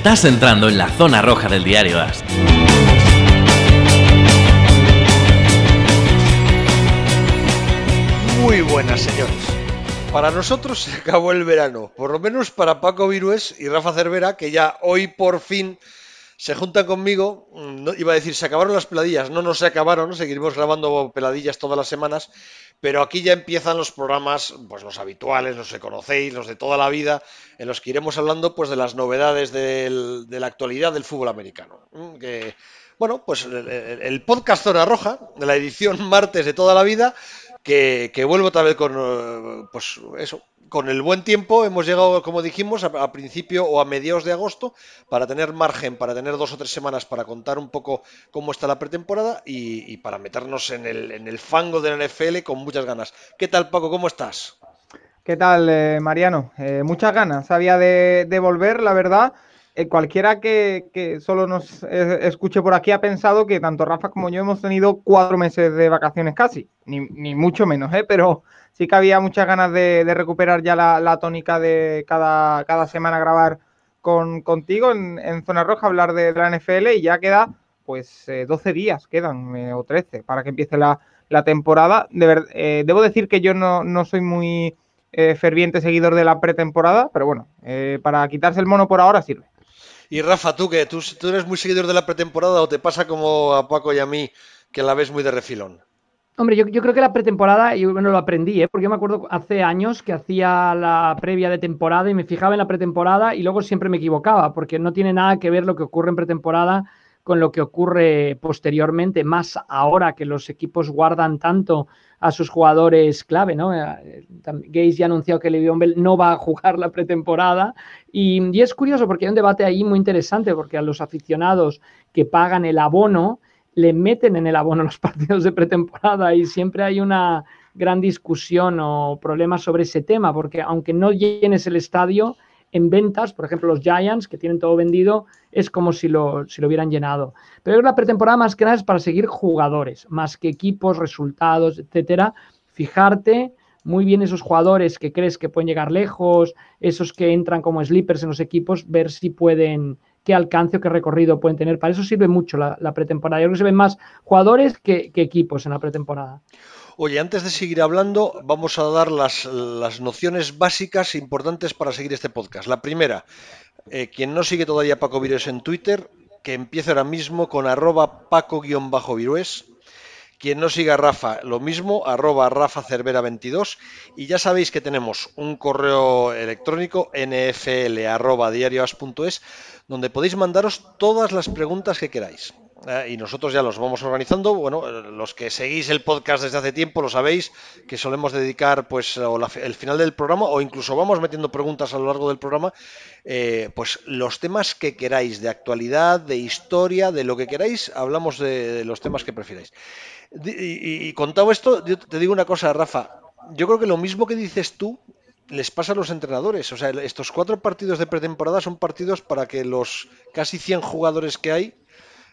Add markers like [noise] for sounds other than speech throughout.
Estás entrando en la zona roja del diario AS. Muy buenas, señores. Para nosotros se acabó el verano, por lo menos para Paco Virués y Rafa Cervera, que ya hoy por fin se juntan conmigo. No, iba a decir, se acabaron las peladillas. No, no se acabaron, seguiremos grabando peladillas todas las semanas, pero aquí ya empiezan los programas, pues los habituales, los que conocéis, los de toda la vida, en los que iremos hablando pues de las novedades de la actualidad del fútbol americano. Mm, Que, bueno, pues el, podcast Zona Roja, de la edición [laughs] martes de toda la vida, que, que vuelvo otra vez con, eh, pues eso, con el buen tiempo. Hemos llegado, como dijimos, a, a principio o a mediados de agosto para tener margen, para tener dos o tres semanas para contar un poco cómo está la pretemporada y, para meternos en el, en el fango de la NFL con muchas ganas. ¿Qué tal, Paco? ¿Cómo estás? ¿Qué tal, eh, Mariano? Eh, muchas ganas había de, de volver, la verdad. Eh, cualquiera que, que solo nos eh, escuche por aquí ha pensado que tanto Rafa como yo hemos tenido cuatro meses de vacaciones casi, ni, ni mucho menos, ¿eh? pero sí que había muchas ganas de, recuperar ya la, tónica de cada, semana grabar con, contigo en, Zona Roja, hablar de, la NFL y ya queda pues eh, 12 días, quedan, eh, o 13, para que empiece la, temporada. Eh, debo decir que yo no, soy muy eh, ferviente seguidor de la pretemporada, pero bueno, para quitarse el mono por ahora sirve. Y Rafa, ¿tú? ¿Tú, tú eres muy seguidor de la pretemporada o te pasa como a Paco y a mí, que la ves muy de refilón? Hombre, yo, creo que la pretemporada, yo bueno, lo aprendí, ¿eh? porque yo me acuerdo hace años que hacía la previa de temporada y me fijaba en la pretemporada y luego siempre me equivocaba, porque no tiene nada que ver lo que ocurre en pretemporada con lo que ocurre posteriormente, más ahora que los equipos guardan tanto a sus jugadores clave, ¿no? Eh, Gaze ya ha anunciado que Le'Veon Bell no va a jugar la pretemporada y, y es curioso porque hay un debate ahí muy interesante porque a los aficionados que pagan el abono le meten en el abono [laughs] los partidos de pretemporada y siempre hay una gran discusión o problema sobre ese tema porque aunque no llenes el estadio en ventas, por ejemplo los Giants que tienen todo vendido, es como si lo, si lo hubieran llenado. Pero la pretemporada más que nada es para seguir jugadores, más que equipos, resultados, etcétera. Fijarte muy bien esos jugadores que crees que pueden llegar lejos, esos que entran como sleepers en los equipos, ver si pueden, qué alcance o qué recorrido pueden tener. Para eso sirve mucho la, pretemporada. Yo creo que se ven más jugadores que, equipos en la pretemporada. Oye, antes de seguir hablando, vamos a dar las, las nociones básicas importantes para seguir este podcast. La primera, eh, quien no sigue todavía Paco Virués en Twitter, que empiece ahora mismo con arroba paco-virués. Quien no siga a Rafa, lo mismo, arroba Rafa Cervera 22. Y ya sabéis que tenemos un correo electrónico nfl donde podéis mandaros todas las preguntas que queráis. Eh, y nosotros ya los vamos organizando. Bueno, los que seguís el podcast desde hace tiempo lo sabéis, que solemos dedicar pues el final del programa o incluso vamos metiendo preguntas a lo largo del programa, eh, pues los temas que queráis, de actualidad, de historia, de lo que queráis, hablamos de, de los temas que prefiráis. Y, y- contado esto, yo te digo una cosa, Rafa. Yo creo que lo mismo que dices tú les pasa a los entrenadores. O sea, estos cuatro partidos de pretemporada son partidos para que los casi 100 jugadores que hay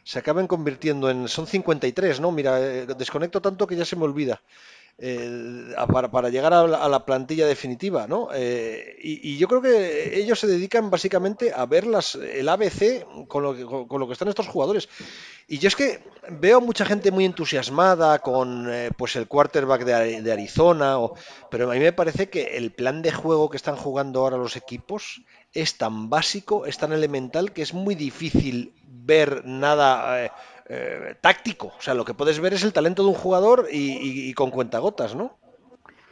se acaben convirtiendo en... Son 53, ¿no? Mira, eh, desconecto tanto que ya se me olvida. eh, para, llegar a la, plantilla definitiva, ¿no? Eh, y, yo creo que ellos se dedican básicamente a ver las, el ABC con lo, que, con lo que están estos jugadores. Y yo es que veo mucha gente muy entusiasmada con eh, pues el quarterback de, de Arizona, o- pero a mí me parece que el plan de juego que están jugando ahora los equipos es tan básico, es tan elemental, que es muy difícil ver nada eh, eh, táctico. O sea, lo que puedes ver es el talento de un jugador y, y- y con cuentagotas, ¿no?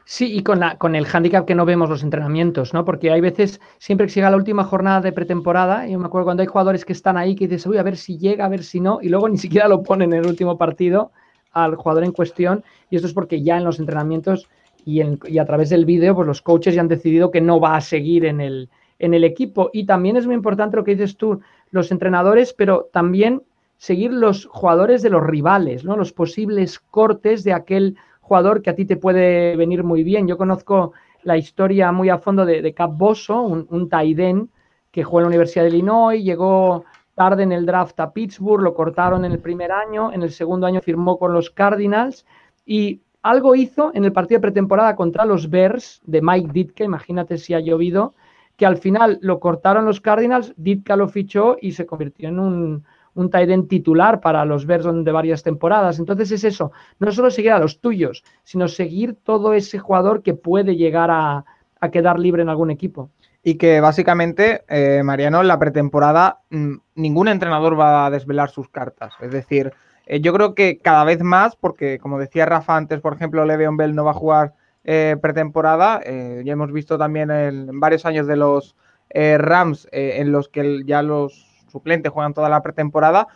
Sí, y con, la, con el hándicap que no vemos los entrenamientos, ¿no? Porque hay veces, siempre que llega la última jornada de pretemporada, yo me acuerdo cuando hay jugadores que están ahí que dices, uy, a ver si llega, a ver si no, y luego [laughs] ni siquiera lo ponen en el último partido al jugador en cuestión, y esto es porque ya en los entrenamientos y, y a través del vídeo, pues los coaches ya han decidido que no va a seguir en el, en el equipo. Y también es muy importante lo que dices tú, los entrenadores, pero también seguir los jugadores de los rivales, ¿no? Los posibles cortes de aquel jugador que a ti te puede venir muy bien. Yo conozco la historia muy a fondo de, Cap Bosso, un, un Taiden que jugó en la Universidad de Illinois, llegó tarde en el draft a Pittsburgh, lo cortaron en el primer año, en el segundo año firmó con los Cardinals y algo hizo en el partido de pretemporada contra los Bears de Mike Ditka, imagínate si ha llovido, que al final lo cortaron los Cardinals, Ditka lo fichó y se convirtió en un, un tight titular para los Bears de varias temporadas. Entonces es eso, no solo seguir a los tuyos, sino seguir todo ese jugador que puede llegar a, quedar libre en algún equipo. Y que básicamente, eh, Mariano, en la pretemporada mm, ningún entrenador va a desvelar sus cartas. Es decir, eh, yo creo que cada vez más, porque como decía Rafa antes, por ejemplo, Le'Veon Bell no va a jugar eh, pretemporada. ya hemos visto también en, varios años de los Rams en los que ya los suplentes juegan toda la pretemporada.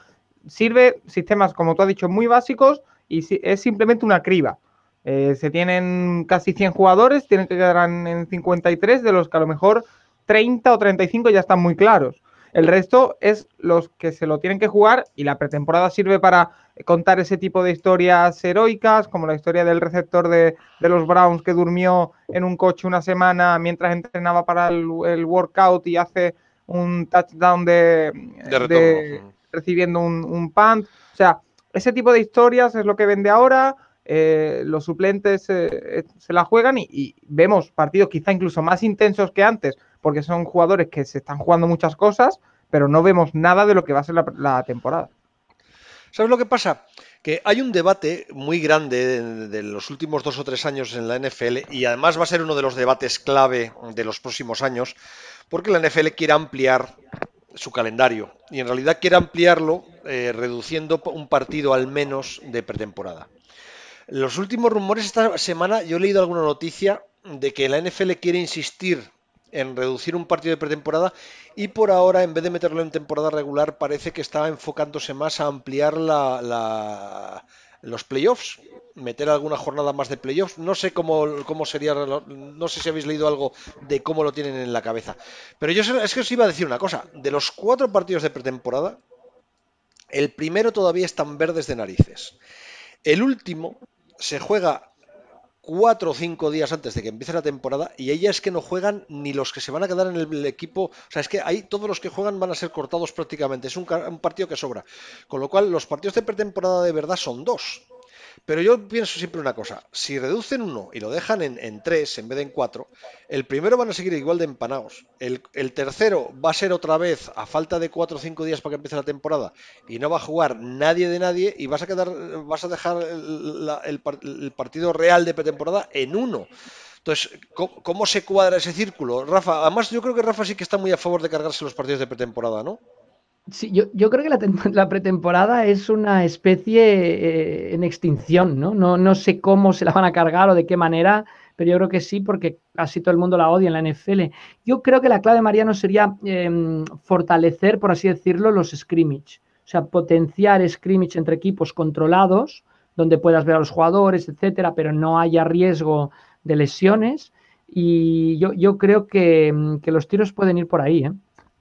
Sirve sistemas, como tú has dicho, muy básicos y es simplemente una criba. Eh, se tienen casi 100 jugadores, tienen que quedar en 53, de los que a lo mejor 30 o 35 ya están muy claros. El resto es los que se lo tienen que jugar y la pretemporada sirve para contar ese tipo de historias heroicas, como la historia del receptor de, los Browns que durmió en un coche una semana mientras entrenaba para el workout y hace un touchdown de, recibiendo un, un, punt. O sea, ese tipo de historias es lo que vende ahora. Eh, los suplentes eh, se la juegan y, vemos partidos quizá incluso más intensos que antes, porque son jugadores que se están jugando muchas cosas, pero no vemos nada de lo que va a ser la, temporada. ¿Sabes lo que pasa? Que hay un debate muy grande de, los últimos dos o tres años en la NFL y además va a ser uno de los debates clave de los próximos años porque la NFL quiere ampliar su calendario y en realidad quiere ampliarlo eh, reduciendo un partido al menos de pretemporada. Los últimos rumores esta semana yo he leído alguna noticia de que la NFL quiere insistir en reducir un partido de pretemporada y por ahora en vez de meterlo en temporada regular parece que está enfocándose más a ampliar la, los playoffs, meter alguna jornada más de playoffs. No sé cómo, cómo sería, no sé si habéis leído algo de cómo lo tienen en la cabeza. Pero yo es que os iba a decir una cosa. De los cuatro partidos de pretemporada, el primero todavía están verdes de narices. El último se juega cuatro o cinco días antes de que empiece la temporada y ella es que no juegan ni los que se van a quedar en el, equipo. O sea, es que ahí todos los que juegan van a ser cortados prácticamente. Es un, un partido que sobra. Con lo cual, los partidos de pretemporada de verdad son dos. Pero yo pienso siempre una cosa, si reducen uno y lo dejan en, tres en vez de en cuatro, el primero van a seguir igual de empanados. El, tercero va a ser otra vez a falta de cuatro o cinco días para que empiece la temporada y no va a jugar nadie de nadie y vas a quedar, vas a dejar el, partido real de pretemporada en uno. Entonces, ¿cómo, se cuadra ese círculo? Rafa, además yo creo que Rafa sí que está muy a favor de cargarse los partidos de pretemporada, ¿no? Sí, yo, yo, creo que [laughs] la, pretemporada es una especie eh, en extinción, ¿no? ¿no? ¿no? sé cómo se la van a cargar o de qué manera, pero yo creo que sí, porque casi todo el mundo la odia en la NFL. Yo creo que la clave, Mariano, sería em, fortalecer, por así decirlo, los scrimmage. O sea, potenciar scrimmage entre equipos controlados, donde puedas ver a los jugadores, etcétera, pero no haya riesgo de lesiones. Y yo, yo creo que, que los tiros pueden ir por ahí, ¿eh?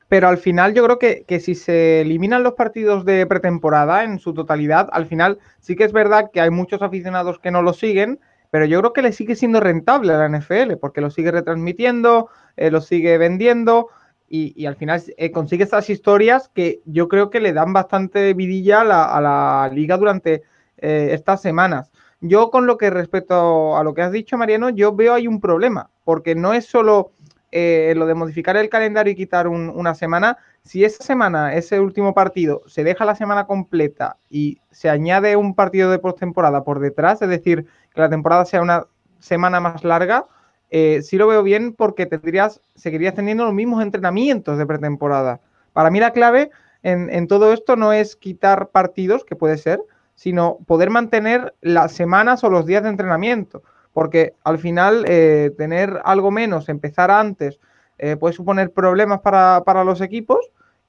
Pero al final yo creo que, si se eliminan los partidos de pretemporada en su totalidad, al final sí que es verdad que hay muchos aficionados que no lo siguen, pero yo creo que le sigue siendo rentable a la NFL, porque lo sigue retransmitiendo, eh, lo sigue vendiendo y, al final eh, consigue estas historias que yo creo que le dan bastante vidilla a la, liga durante eh, estas semanas. Yo con lo que respecto a lo que has dicho, Mariano, yo veo ahí un problema, porque no es solo eh, lo de modificar el calendario y quitar una semana, si esa semana, ese último partido, se deja la semana completa y se añade un partido de postemporada por detrás, es decir, que la temporada sea una semana más larga, eh, sí lo veo bien porque tendrías, seguirías teniendo los mismos entrenamientos de pretemporada. Para mí la clave en todo esto no es quitar partidos, que puede ser, sino poder mantener las semanas o los días de entrenamiento porque al final eh, tener algo menos, empezar antes, eh, puede suponer problemas para, los equipos,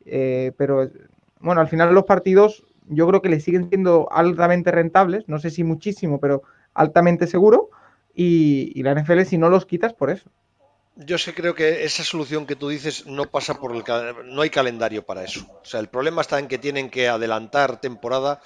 eh, pero bueno, al final los partidos yo creo que le siguen siendo altamente rentables, no sé si muchísimo, pero altamente seguro, y, la NFL si no los quitas por eso. Yo sí creo que esa solución que tú dices no pasa por el no hay calendario para eso. O sea, el problema está en que tienen que adelantar temporada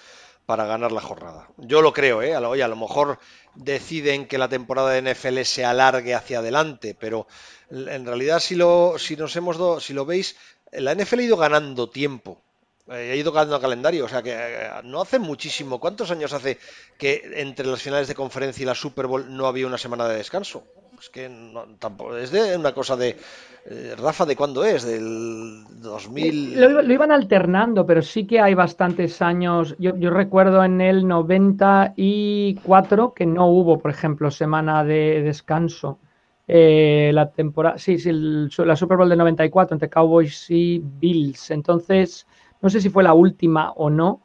para ganar la jornada. Yo lo creo, ¿eh? A lo mejor deciden que la temporada de NFL se alargue hacia adelante, pero en realidad si lo, si nos hemos si lo veis, la NFL ha ido ganando tiempo. Eh, ha ido ganando calendario, o sea que eh, no hace muchísimo. ¿Cuántos años hace que entre las finales de conferencia y la Super Bowl no había una semana de descanso? Es que tampoco, es de una cosa de... Eh, Rafa, ¿de cuándo es? ¿Del 2000? Lo, lo, iban alternando, pero sí que hay bastantes años. Yo, yo, recuerdo en el 94 que no hubo, por ejemplo, semana de descanso. Eh, la temporada, sí, sí, la Super Bowl del 94 entre Cowboys y Bills. Entonces, no sé si fue la última o no,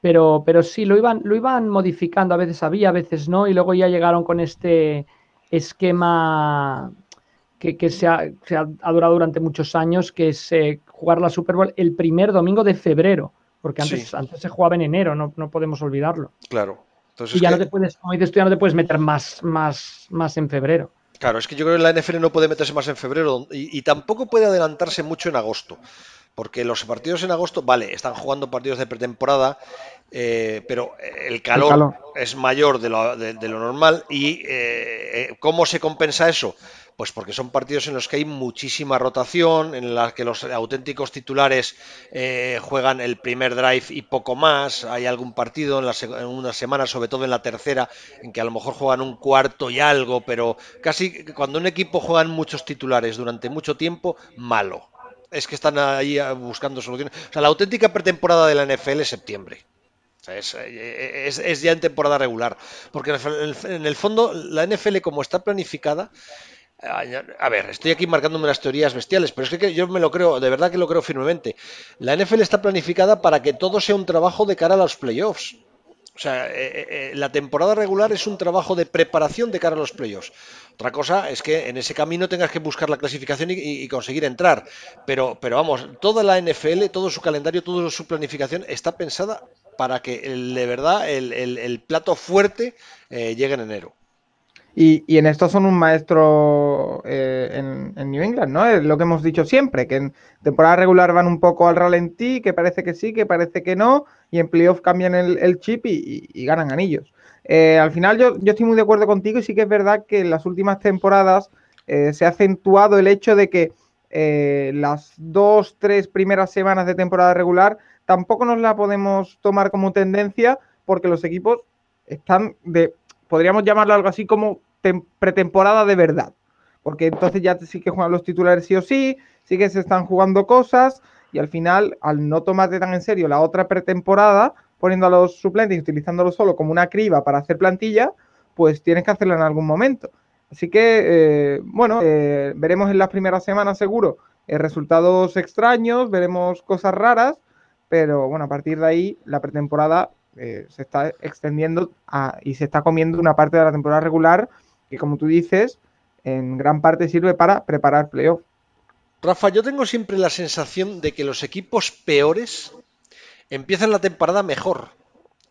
pero, pero sí, lo iban, lo iban modificando. A veces había, a veces no, y luego ya llegaron con este esquema que, que se, ha, se, ha, durado durante muchos años, que es eh, jugar la Super Bowl el primer domingo de febrero, porque antes, sí. antes se jugaba en enero, no, no podemos olvidarlo. Claro. Entonces, y ya que... no te puedes, como dices tú, ya no te puedes meter más, más, más en febrero. Claro, es que yo creo que la NFL no puede meterse más en febrero y, y tampoco puede adelantarse mucho en agosto porque los partidos en agosto, vale, están jugando partidos de pretemporada, eh, pero el calor, el calor, es mayor de lo, de, de lo normal y eh, ¿cómo se compensa eso? Pues porque son partidos en los que hay muchísima rotación, en las que los auténticos titulares eh, juegan el primer drive y poco más. Hay algún partido en, la, en una semana, sobre todo en la tercera, en que a lo mejor juegan un cuarto y algo, pero casi cuando un equipo juega muchos titulares durante mucho tiempo, malo es que están ahí buscando soluciones. O sea, la auténtica pretemporada de la NFL es septiembre. O sea, es, es, ya en temporada regular. Porque en el fondo, la NFL, como está planificada. A ver, estoy aquí marcándome las teorías bestiales, pero es que yo me lo creo, de verdad que lo creo firmemente. La NFL está planificada para que todo sea un trabajo de cara a los playoffs. O sea, eh, eh, la temporada regular es un trabajo de preparación de cara a los playoffs. Otra cosa es que en ese camino tengas que buscar la clasificación y, conseguir entrar. Pero, pero vamos, toda la NFL, todo su calendario, toda su planificación está pensada para que el, de verdad el, plato fuerte eh, llegue en enero. Y, en esto son un maestro eh, en, New England, ¿no? Es lo que hemos dicho siempre, que en temporada regular van un poco al ralentí, que parece que sí, que parece que no, y en playoff cambian el, chip y, ganan anillos. Eh, al final yo, yo, estoy muy de acuerdo contigo y sí que es verdad que en las últimas temporadas eh, se ha acentuado el hecho de que eh, las dos, tres primeras semanas de temporada regular tampoco nos la podemos tomar como tendencia porque los equipos están de, podríamos llamarlo algo así como pretemporada de verdad. Porque entonces ya sí que juegan los titulares sí o sí, sí que se están jugando cosas y al final, al no tomarte tan en serio la otra pretemporada, poniendo a los suplentes y utilizándolo solo como una criba para hacer plantilla, pues tienes que hacerlo en algún momento. Así que, eh, bueno, eh, veremos en las primeras semanas seguro eh, resultados extraños, veremos cosas raras, pero bueno, a partir de ahí la pretemporada eh, se está extendiendo a, y se está comiendo una parte de la temporada regular que, como tú dices, en gran parte sirve para preparar playoff. Rafa, yo tengo siempre la sensación de que los equipos peores empiezan la temporada mejor.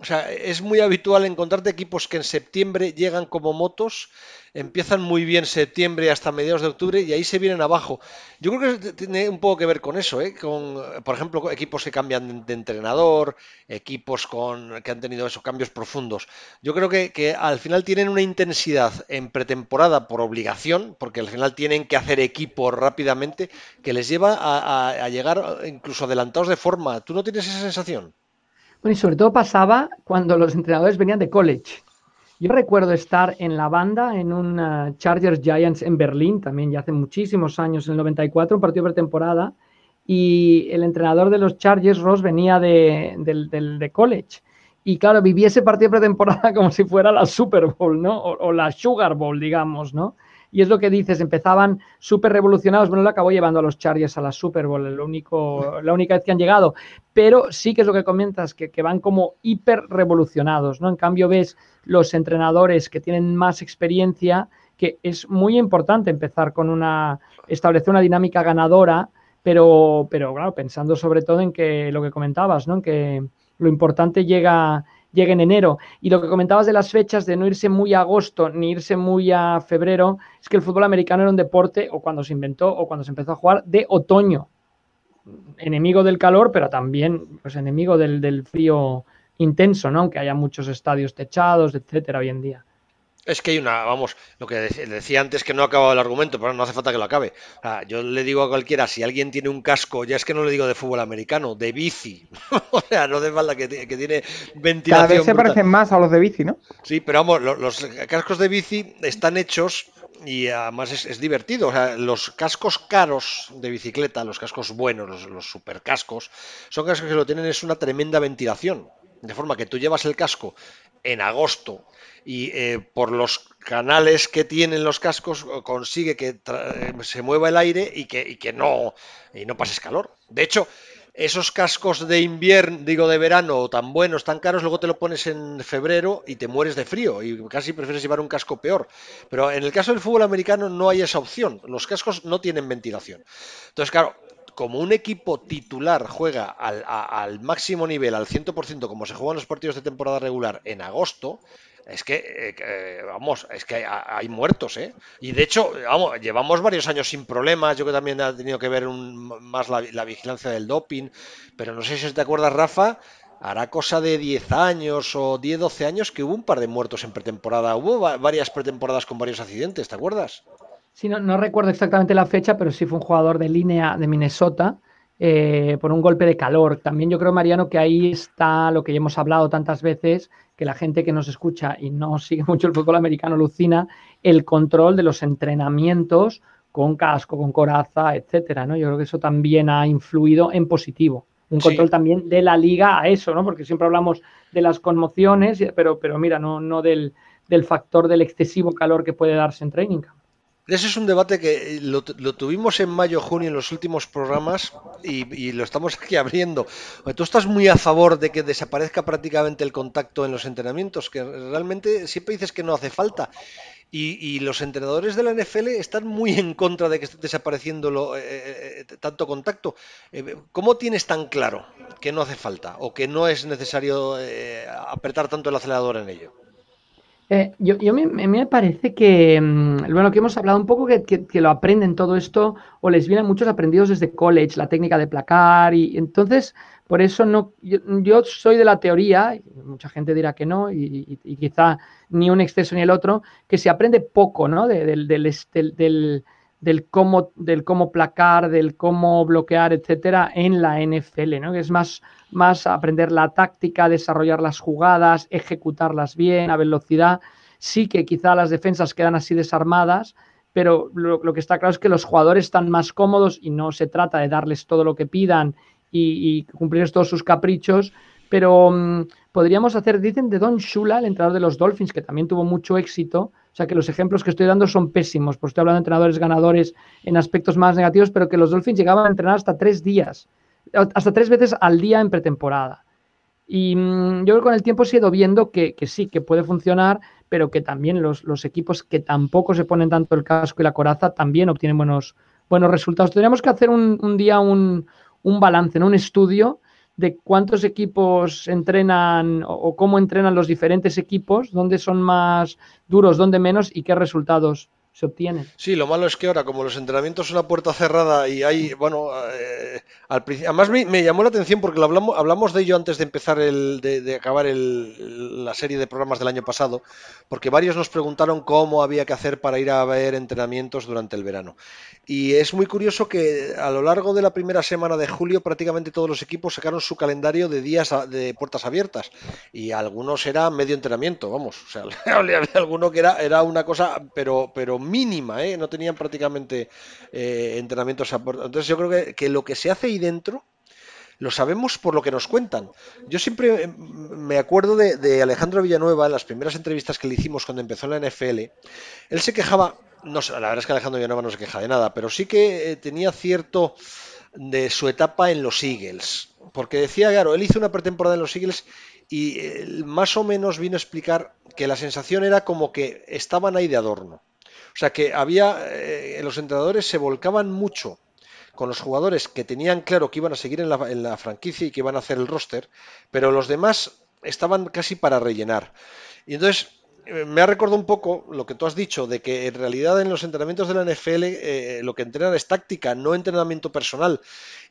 O sea, es muy habitual encontrarte equipos que en septiembre llegan como motos, empiezan muy bien septiembre hasta mediados de octubre y ahí se vienen abajo. Yo creo que tiene un poco que ver con eso, ¿eh? con, por ejemplo, equipos que cambian de entrenador, equipos con, que han tenido esos cambios profundos. Yo creo que, al final tienen una intensidad en pretemporada por obligación, porque al final tienen que hacer equipo rápidamente, que les lleva a, a llegar incluso adelantados de forma. ¿Tú no tienes esa sensación? Y sobre todo pasaba cuando los entrenadores venían de college. Yo recuerdo estar en la banda en un uh, Chargers Giants en Berlín, también ya hace muchísimos años, en el 94, un partido pretemporada, y el entrenador de los Chargers, Ross, venía de, de, de, de college. Y claro, viví ese partido pretemporada [laughs] como si fuera la Super Bowl, ¿no? O la Sugar Bowl, digamos, ¿no? Y es lo que dices, empezaban súper revolucionados, bueno, lo acabó llevando a los Chargers a la Super Bowl, el único, la única vez que han llegado, pero sí que es lo que comentas, que, que van como hiper revolucionados, ¿no? En cambio ves los entrenadores que tienen más experiencia, que es muy importante empezar con una, establecer una dinámica ganadora, pero, pero claro, pensando sobre todo en que lo que comentabas, ¿no? En que lo importante llega llegue en enero. Y lo que comentabas de las fechas, de no irse muy a agosto ni irse muy a febrero, es que el fútbol americano era un deporte, o cuando se inventó, o cuando se empezó a jugar, de otoño. Enemigo del calor, pero también pues, enemigo del, del frío intenso, ¿no? Aunque haya muchos estadios techados, etcétera, hoy en día. Es que hay una, vamos, lo que decía antes que no ha acabado el argumento, pero no hace falta que lo acabe. yo le digo a cualquiera, si alguien tiene un casco, ya es que no le digo de fútbol americano, de bici. [laughs] o sea, no de falta que, tiene ventilación. Cada vez se parecen más a los de bici, ¿no? Sí, pero vamos, los, cascos de bici están hechos y además es, divertido. O sea, los cascos caros de bicicleta, los cascos buenos, los, los super cascos, son cascos que lo tienen es una tremenda ventilación. De forma que tú llevas el casco en agosto y eh, por los canales que tienen los cascos consigue que eh, se mueva el aire y que, que no, y no pases calor. De hecho, esos cascos de invierno, digo de verano, tan buenos, tan caros, luego te lo pones en febrero y te mueres de frío y casi prefieres llevar un casco peor. Pero en el caso del fútbol americano no hay esa opción. Los cascos no tienen ventilación. Entonces, claro, como un equipo titular juega al, máximo nivel, al 100%, como se juegan los partidos de temporada regular en agosto, es que, eh, eh, vamos, es que hay, muertos, ¿eh? Y de hecho, vamos, llevamos varios años sin problemas, yo que también ha tenido que ver más la, vigilancia del doping, pero no sé si te acuerdas, Rafa, hará cosa de 10 años o 10, 12 años que hubo un par de muertos en pretemporada, hubo varias pretemporadas con varios accidentes, ¿te acuerdas? Sí, no, recuerdo exactamente la fecha, pero sí fue un jugador de línea de Minnesota eh, por un golpe de calor. También yo creo, Mariano, que ahí está lo que ya hemos hablado tantas veces, que la gente que nos escucha y no [laughs] sigue mucho el fútbol americano lucina, el control de los entrenamientos con casco, con coraza, etcétera, ¿no? Yo creo que eso también ha influido en positivo. Un control también de la liga a eso, ¿no? Porque siempre hablamos de las conmociones, pero, pero mira, no, no del, del factor del excesivo calor que puede darse en training ese es un debate que eh, lo, tuvimos en mayo, junio en los últimos programas y, lo estamos [laughs] aquí abriendo. Tú estás muy a favor de que desaparezca prácticamente el contacto en los entrenamientos, que realmente siempre dices que no hace falta. Y, los entrenadores de la NFL están muy en contra de que esté desapareciendo eh, eh, tanto contacto. ¿Cómo tienes tan claro que no hace falta o que no es necesario apretar tanto el acelerador en ello? Eh, yo, yo me, me, parece que, mm, bueno, que hemos hablado un poco que, que, lo aprenden todo esto o les vienen muchos aprendidos desde college, la técnica de placar y, entonces por eso no, yo, soy de la teoría, mucha gente dirá que no y, y, quizá ni un exceso ni el otro, que se aprende poco, ¿no? del, del, del del cómo, del cómo placar, del cómo bloquear, etcétera, en la NFL, ¿no? Que es más, más aprender la táctica, desarrollar las jugadas, ejecutarlas bien, a velocidad. Sí que quizá las defensas quedan así desarmadas, pero lo, que está claro es que los jugadores están más cómodos y no se trata de darles todo lo que pidan y, y cumplir todos sus caprichos, pero mm, podríamos hacer, dicen de Don Shula, el entrenador de los Dolphins, que también tuvo mucho éxito, o sea que los ejemplos que estoy dando son pésimos, porque estoy hablando de entrenadores ganadores en aspectos más negativos, pero que los Dolphins llegaban a entrenar hasta tres días, hasta tres veces al día en pretemporada. Y mm, yo creo que con el tiempo he ido viendo que, sí, que puede funcionar, pero que también los, equipos que tampoco se ponen tanto el casco y la coraza también obtienen buenos, buenos resultados. Tendríamos que hacer un, día un, un balance, un estudio de cuántos equipos entrenan o, cómo entrenan los diferentes equipos, dónde son más duros, dónde menos y qué resultados se obtienen. Sí, lo malo es que ahora, como los entrenamientos son a puerta cerrada y hay, bueno, eh, al además me, llamó la atención porque lo hablamos, hablamos de ello antes de empezar el, de, acabar la serie de programas del año pasado, porque varios nos preguntaron cómo había que hacer para ir a ver entrenamientos durante el verano. Y es muy curioso que a lo largo de la primera semana de julio prácticamente todos los equipos sacaron su calendario de días de puertas abiertas y algunos era medio entrenamiento, vamos, o sea, [laughs] había alguno que era, era una cosa pero, pero mínima, ¿eh? no tenían prácticamente eh, entrenamientos. Entonces yo creo que, que lo que se hace ahí dentro lo sabemos por lo que nos cuentan. Yo siempre eh, me acuerdo de, Alejandro Villanueva en las primeras entrevistas que le hicimos cuando empezó en la NFL. Él se quejaba no la verdad es que Alejandro Villanueva no se queja de nada, pero sí que eh, tenía cierto de su etapa en los Eagles. Porque decía, claro, él hizo una pretemporada en los Eagles y eh, más o menos vino a explicar que la sensación era como que estaban ahí de adorno. O sea que había, los entrenadores se volcaban mucho con los jugadores que tenían claro que iban a seguir en la, en franquicia y que iban a hacer el roster, pero los demás estaban casi para rellenar. Y entonces eh, me ha recordado un poco lo que tú has dicho, de que en realidad en los entrenamientos de la NFL eh, lo que entrenan es táctica, no entrenamiento personal.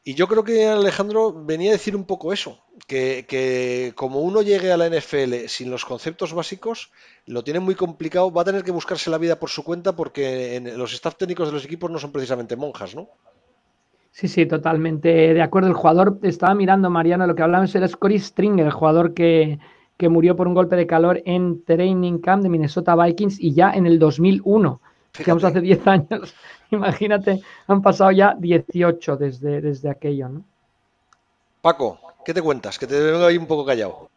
Y yo creo que Alejandro venía a decir un poco eso, que, como uno llegue a la NFL sin los conceptos básicos, lo tiene muy complicado, va a tener que buscarse la vida por su cuenta porque los staff técnicos de los equipos no son precisamente monjas, ¿no? Sí, sí, totalmente de acuerdo. El jugador, estaba mirando, Mariano, lo que hablábamos era Scotty Stringer, el jugador que, que murió por un golpe de calor en Training Camp de Minnesota Vikings y ya en el 2001. Fíjate. hace 10 años. [laughs] Imagínate, han pasado ya 18 desde, desde aquello, ¿no? Paco, ¿qué te cuentas? Que te veo ahí un poco callado.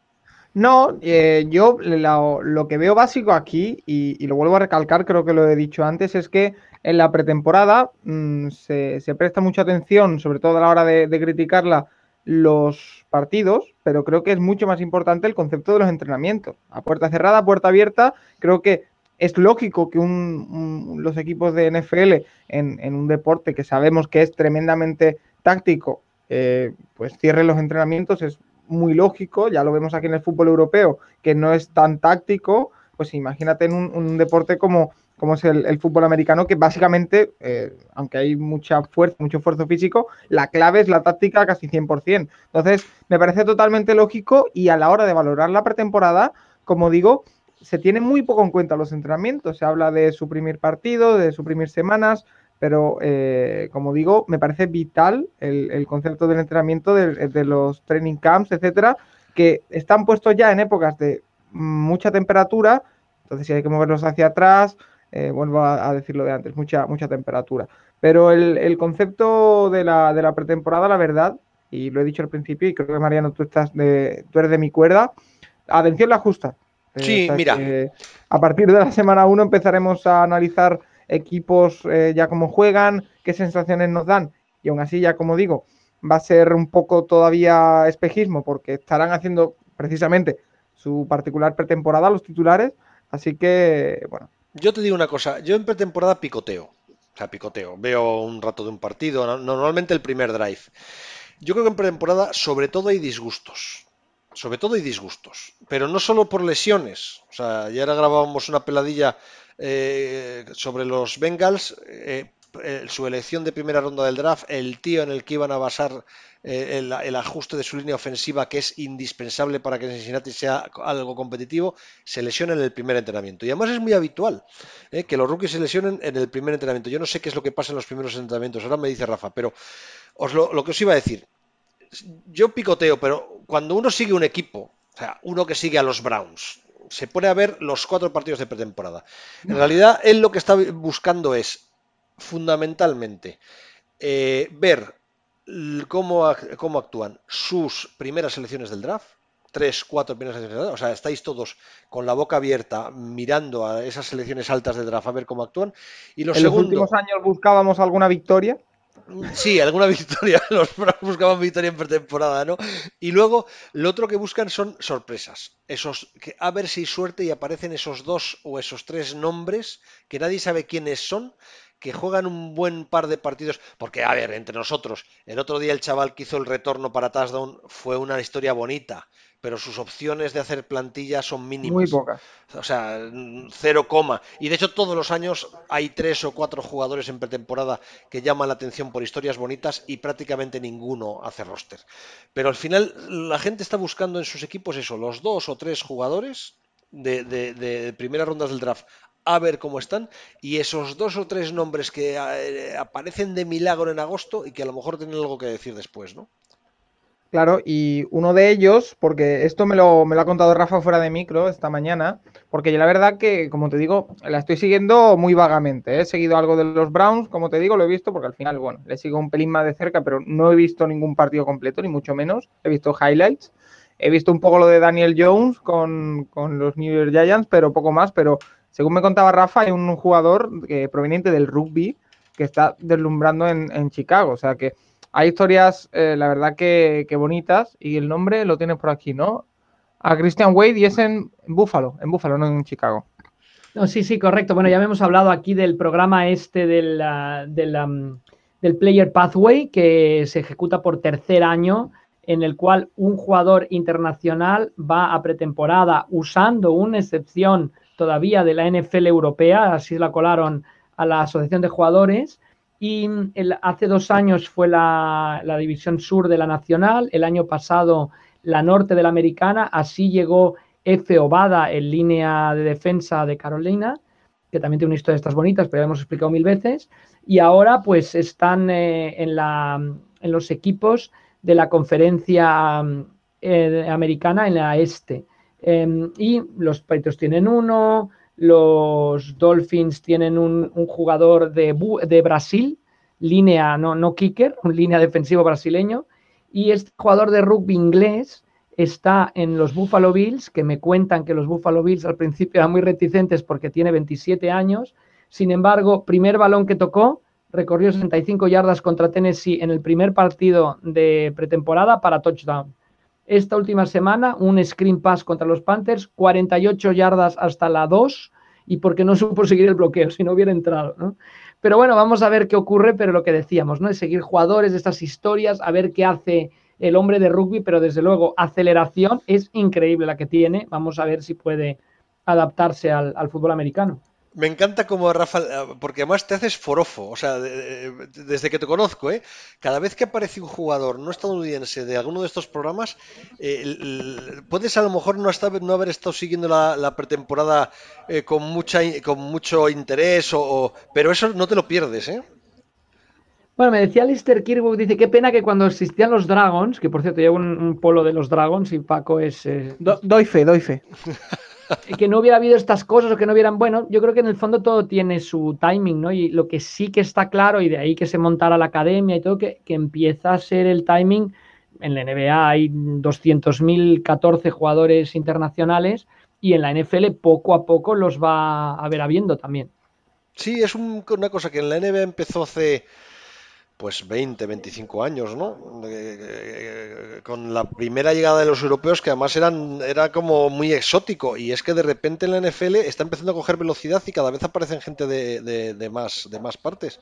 No, eh, yo lo, que veo básico aquí, y, lo vuelvo a recalcar, creo que lo he dicho antes, es que en la pretemporada mm, se, presta mucha atención, sobre todo a la hora de criticarla, los partidos, pero creo que es mucho más importante el concepto de los entrenamientos. A puerta cerrada, puerta abierta, creo que es lógico que los equipos de NFL en, un deporte que sabemos que es tremendamente táctico, eh, pues cierren los entrenamientos, es muy lógico, ya lo vemos aquí en el fútbol europeo, que no es tan táctico, pues imagínate en un deporte como, como es el, fútbol americano, que básicamente, eh, aunque hay mucha fuerza, mucho esfuerzo físico, la clave es la táctica casi 100%. Entonces, me parece totalmente lógico y a la hora de valorar la pretemporada, como digo, se tiene muy poco en cuenta los entrenamientos. Se habla de suprimir partido, de suprimir semanas, pero eh, como digo, me parece vital el, concepto del entrenamiento, de, de, los training camps, etcétera, que están puestos ya en épocas de mucha temperatura. Entonces, si hay que moverlos hacia atrás, eh, vuelvo a, decirlo de antes, mucha, mucha temperatura. Pero el, concepto de la, de la, pretemporada, la verdad, y lo he dicho al principio, y creo que Mariano, tú, estás de, tú eres de mi cuerda, atención la justa. Eh, sí, mira. A partir de la semana 1 empezaremos a analizar equipos eh, ya cómo juegan, qué sensaciones nos dan, y aún así, ya como digo, va a ser un poco todavía espejismo, porque estarán haciendo precisamente su particular pretemporada los titulares, así que, bueno, yo te digo una cosa, yo en pretemporada picoteo. O sea, picoteo. Veo un rato de un partido, normalmente el primer drive. Yo creo que en pretemporada sobre todo hay disgustos. Sobre todo hay disgustos. Pero no solo por lesiones. O sea, ya grabábamos una peladilla eh, sobre los Bengals. Eh, eh, su elección de primera ronda del draft, el tío en el que iban a basar el, ajuste de su línea ofensiva, que es indispensable para que Cincinnati sea algo competitivo, se lesiona en el primer entrenamiento. Y además es muy habitual que los rookies se lesionen en el primer entrenamiento. Yo no sé qué es lo que pasa en los primeros entrenamientos, ahora me dice Rafa, pero lo, lo que os iba a decir, yo picoteo, pero cuando uno sigue un equipo, o sea, uno que sigue a los Browns, se pone a ver los cuatro partidos de pretemporada. En realidad, él lo que está buscando es fundamentalmente eh, ver cómo, cómo actúan sus primeras selecciones del draft, tres, cuatro primeras selecciones del draft, o sea, estáis todos con la boca abierta mirando a esas selecciones altas del draft a ver cómo actúan. Y los ¿En los últimos años buscábamos alguna victoria? Sí, alguna [laughs] victoria. Los buscaban victoria en pretemporada, ¿no? Y luego lo otro que buscan son sorpresas. Esos, que, a ver si hay suerte y aparecen esos dos o esos tres nombres que nadie sabe quiénes son, que juegan un buen par de partidos, porque a ver, entre nosotros, el otro día el chaval que hizo el retorno para touchdown fue una historia bonita, pero sus opciones de hacer plantilla son mínimas. Muy pocas. O sea, cero coma. Y de hecho todos los años hay tres o cuatro jugadores en pretemporada que llaman la atención por historias bonitas y prácticamente ninguno hace roster. Pero al final la gente está buscando en sus equipos eso, los dos o tres jugadores de, de primeras rondas del draft a ver cómo están y esos dos o tres nombres que eh, aparecen de milagro en agosto y que a lo mejor tienen algo que decir después, ¿no? Claro, y uno de ellos, porque esto me lo, me lo ha contado Rafa fuera de micro esta mañana, porque yo la verdad que, como te digo, la estoy siguiendo muy vagamente. ¿eh? He seguido algo de los Browns, como te digo, lo he visto, porque al final, bueno, le sigo un pelín más de cerca, pero no he visto ningún partido completo, ni mucho menos. He visto highlights. He visto un poco lo de Daniel Jones con, con los New York Giants, pero poco más, pero según me contaba Rafa, hay un jugador eh, proveniente del rugby que está deslumbrando en, Chicago. O sea que hay historias, eh, la verdad, que, bonitas. Y el nombre lo tienes por aquí, ¿no? A Christian Wade y es en Buffalo, en Buffalo, no en Chicago. No, sí, sí, correcto. Bueno, ya hemos hablado aquí del programa este del, del Player Pathway que se ejecuta por tercer año en el cual un jugador internacional va a pretemporada usando una excepción todavía de la NFL europea, así la colaron a la Asociación de Jugadores. Y hace dos años fue la, división sur de la nacional, el año pasado la norte de la americana, así llegó F. Obada en línea de defensa de Carolina, que también tiene una historia de estas bonitas, pero ya hemos explicado mil veces. Y ahora pues están eh, en, la, en los equipos de la conferencia eh, americana en la este. Em, y los Patriots tienen uno, los Dolphins tienen un, jugador de, de, Brasil, línea, no, no kicker, un [laughs] línea defensivo brasileño, y este jugador de rugby inglés está en los Buffalo Bills, que me cuentan que los Buffalo Bills al principio eran muy reticentes porque tiene 27 años, sin embargo, primer balón que tocó, recorrió 65 yardas contra Tennessee en el primer partido de pretemporada para touchdown. Esta última semana, un screen pass contra los Panthers, 48 yardas hasta la 2, y porque no [laughs] supo seguir el bloqueo, si no hubiera entrado. ¿no? Pero bueno, vamos a ver qué ocurre, pero lo que decíamos, ¿no? Es seguir jugadores de estas historias, a ver qué hace el hombre de rugby, pero desde luego, aceleración es increíble la que tiene. Vamos a ver si puede adaptarse al fútbol americano. Me encanta como Rafa, eh, porque además te haces forofo, o sea, desde que te conozco, ¿eh? cada vez que aparece un jugador no estadounidense de alguno de estos programas, eh, puedes a lo mejor no, no haber estado siguiendo la, pretemporada eh, con, mucha, con mucho interés, o, pero eso no te lo pierdes, ¿eh? Bueno, me decía Lister Kirkwood, dice, qué pena que cuando existían los Dragons, que por cierto llevo un, polo de los Dragons y Paco es... doy fe, doy fe. [laughs] [laughs] que no hubiera habido estas cosas o que no hubieran, bueno, yo creo que en el fondo todo tiene su timing, ¿no? Y lo que sí que está claro, y de ahí que se montara la academia y todo, que, empieza a ser el timing, en la NBA hay 200.014 jugadores internacionales y en la NFL poco a poco los va a haber habiendo también. Sí, es una cosa que en la NBA empezó hace pues 20, 25 años, ¿no? con la primera llegada de los europeos que además eran era como muy exótico y es que de repente en la NFL está empezando a coger velocidad y cada vez aparecen gente de, más de más partes.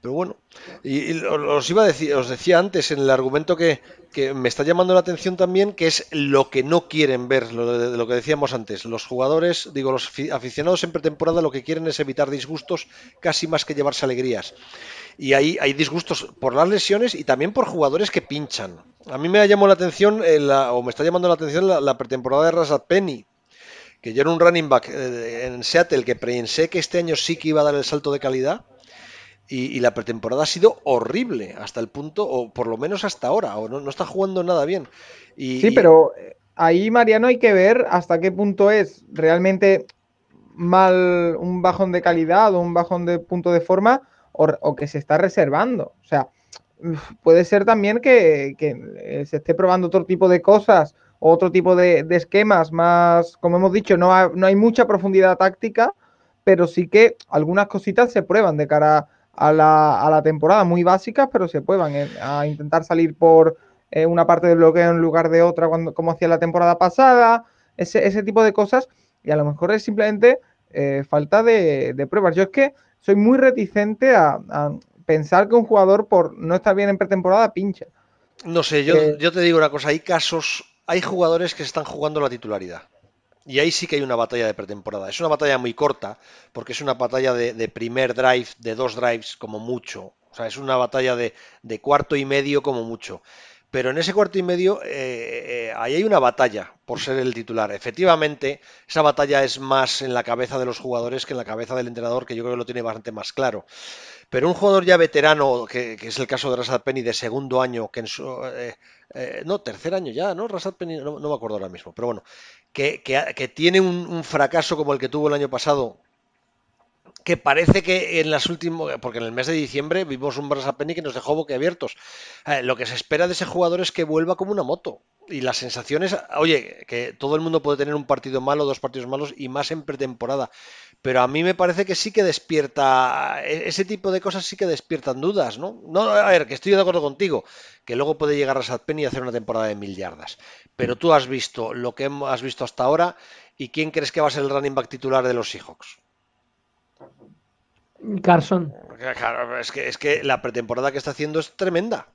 Pero bueno, y, os iba a decir, os decía antes en el argumento que, me está llamando la atención también, que es lo que no quieren ver, lo, lo que decíamos antes. Los jugadores, digo, los aficionados en pretemporada lo que quieren es evitar disgustos casi más que llevarse alegrías y hay, hay disgustos por las lesiones y también por jugadores que pinchan. A mí me llamado la atención, eh, o me está llamando la atención la, pretemporada de Rashad Penny, que yo era un running back eh, en Seattle que pensé que este año sí que iba a dar el salto de calidad. Y, la pretemporada ha sido horrible hasta el punto, o por lo menos hasta ahora, o no, está jugando nada bien. Y, sí, pero eh, ahí, Mariano, hay que ver hasta qué punto es realmente mal un bajón de calidad o un bajón de punto de forma o, que se está reservando. O sea, puede ser también que, eh, se esté probando otro tipo de cosas, otro tipo de, esquemas más, como hemos dicho, no, hay mucha profundidad táctica, pero sí que algunas cositas se prueban de cara a la, temporada, muy básicas, pero se prueban eh, a intentar salir por eh, una parte del bloqueo en lugar de otra, cuando, como hacía la temporada pasada, ese, ese tipo de cosas, y a lo mejor es simplemente falta de, de pruebas. Yo es que soy muy reticente a, pensar que un jugador por no estar bien en pretemporada pincha. No sé, yo, eh, yo te digo una cosa, hay casos, hay jugadores que se están jugando la titularidad. Y ahí sí que hay una batalla de pretemporada. Es una batalla muy corta, porque es una batalla de, primer drive, de dos drives como mucho. O sea, es una batalla de, de cuarto y medio como mucho. Pero en ese cuarto y medio eh, eh, ahí hay una batalla por ser el titular. Efectivamente, esa batalla es más en la cabeza de los jugadores que en la cabeza del entrenador, que yo creo que lo tiene bastante más claro. Pero un jugador ya veterano, que, es el caso de Rashad Penny de segundo año, que en su, eh, no, tercer año ya, ¿no? Rashad Penny, no, me acuerdo ahora mismo, pero bueno, que, tiene un, un, fracaso como el que tuvo el año pasado, que parece que en las últimas, porque en el mes de diciembre vimos un Penny que nos dejó boquiabiertos. Eh, lo que se espera de ese jugador es que vuelva como una moto. Y las sensaciones, oye, que todo el mundo puede tener un partido malo, dos partidos malos y más en pretemporada. Pero a mí me parece que sí que despierta, e-, ese tipo de cosas sí que despiertan dudas, ¿no? No, a ver, que estoy de acuerdo contigo, que luego puede llegar a Penny y hacer una temporada de mil yardas. Pero tú has visto lo que has visto hasta ahora y quién crees que va a ser el running back titular de los Seahawks. Carson. Claro, es que, es que la pretemporada que está haciendo es tremenda.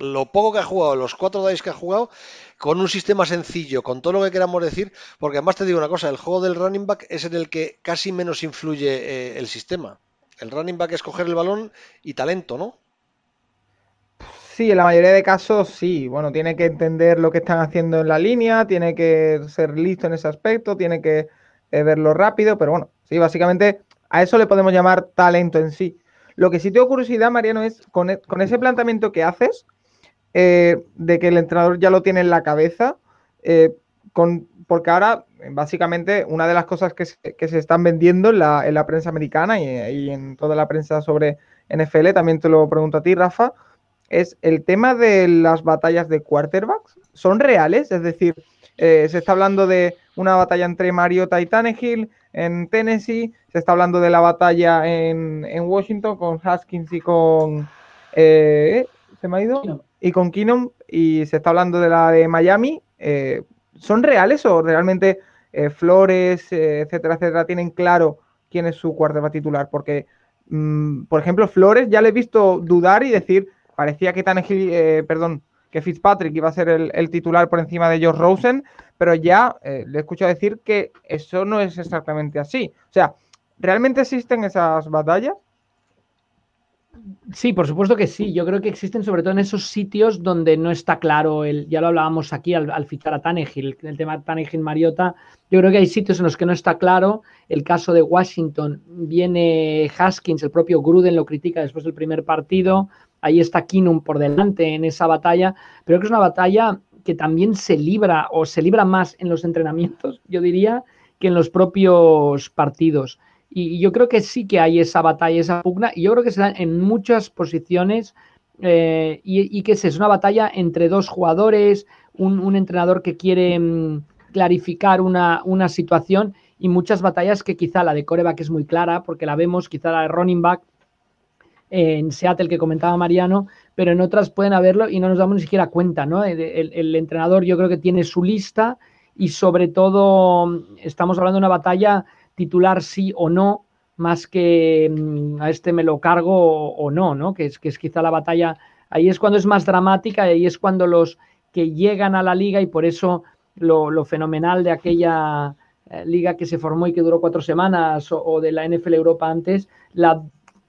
Lo poco que ha jugado, los cuatro dice que ha jugado, con un sistema sencillo, con todo lo que queramos decir, porque además te digo una cosa, el juego del running back es en el que casi menos influye eh, el sistema. El running back es coger el balón y talento, ¿no? Sí, en la mayoría de casos sí. Bueno, tiene que entender lo que están haciendo en la línea, tiene que ser listo en ese aspecto, tiene que eh, verlo rápido, pero bueno, sí, básicamente a eso le podemos llamar talento en sí. Lo que sí tengo curiosidad, Mariano, es con, e, ese planteamiento que haces, eh, de que el entrenador ya lo tiene en la cabeza, eh, con, porque ahora, básicamente, una de las cosas que se, están vendiendo en la, prensa americana y, en toda la prensa sobre NFL, también te lo pregunto a ti, Rafa, es el tema de las batallas de quarterbacks. ¿Son reales? Es decir, eh, se está hablando de una batalla entre Mariota y Tannehill en Tennessee, se está hablando de la batalla en, Washington con Haskins y con... ¿Se me ha ido? y con Keenum y se está hablando de la de Miami. Eh, ¿Son reales o realmente eh, Flores, eh, etcétera, etcétera, tienen claro quién es su quarterback titular? Porque, mm, por ejemplo, Flores ya le he visto dudar y decir, parecía que Tannehill, perdón, que Fitzpatrick iba a ser el, el, titular por encima de George Rosen, pero ya le he escuchado decir que eso no es exactamente así. O sea, ¿realmente existen esas batallas? Sí, por supuesto que sí. Yo creo que existen sobre todo en esos sitios donde no está claro, el, ya lo hablábamos aquí al, fichar a Tannehill, el tema de Tannehill Mariota. Yo creo que hay sitios en los que no está claro. El caso de Washington viene Haskins, el propio Gruden lo critica después del primer partido. Ahí está Kinum por delante en esa batalla. Pero que es una batalla que también se libra o se libra más en los entrenamientos, yo diría, que en los propios partidos. Y yo creo que sí que hay esa batalla, esa pugna, y yo creo que se da en muchas posiciones eh, y, que es, una batalla entre dos jugadores, un, entrenador que quiere mm, clarificar una, situación y muchas batallas que quizá la de coreback es muy clara, porque la vemos, quizá la de running back en Seattle que comentaba Mariano, pero en otras pueden haberlo y no nos damos ni siquiera cuenta, ¿no? el entrenador yo creo que tiene su lista y sobre todo estamos hablando de una batalla titular sí o no, más que mm, a este me lo cargo o, no, ¿no? Que es, que es quizá la batalla, ahí es cuando es más dramática ahí es cuando los que llegan a la liga y por eso lo, fenomenal de aquella eh, liga que se formó y que duró cuatro semanas o, de la NFL Europa antes, la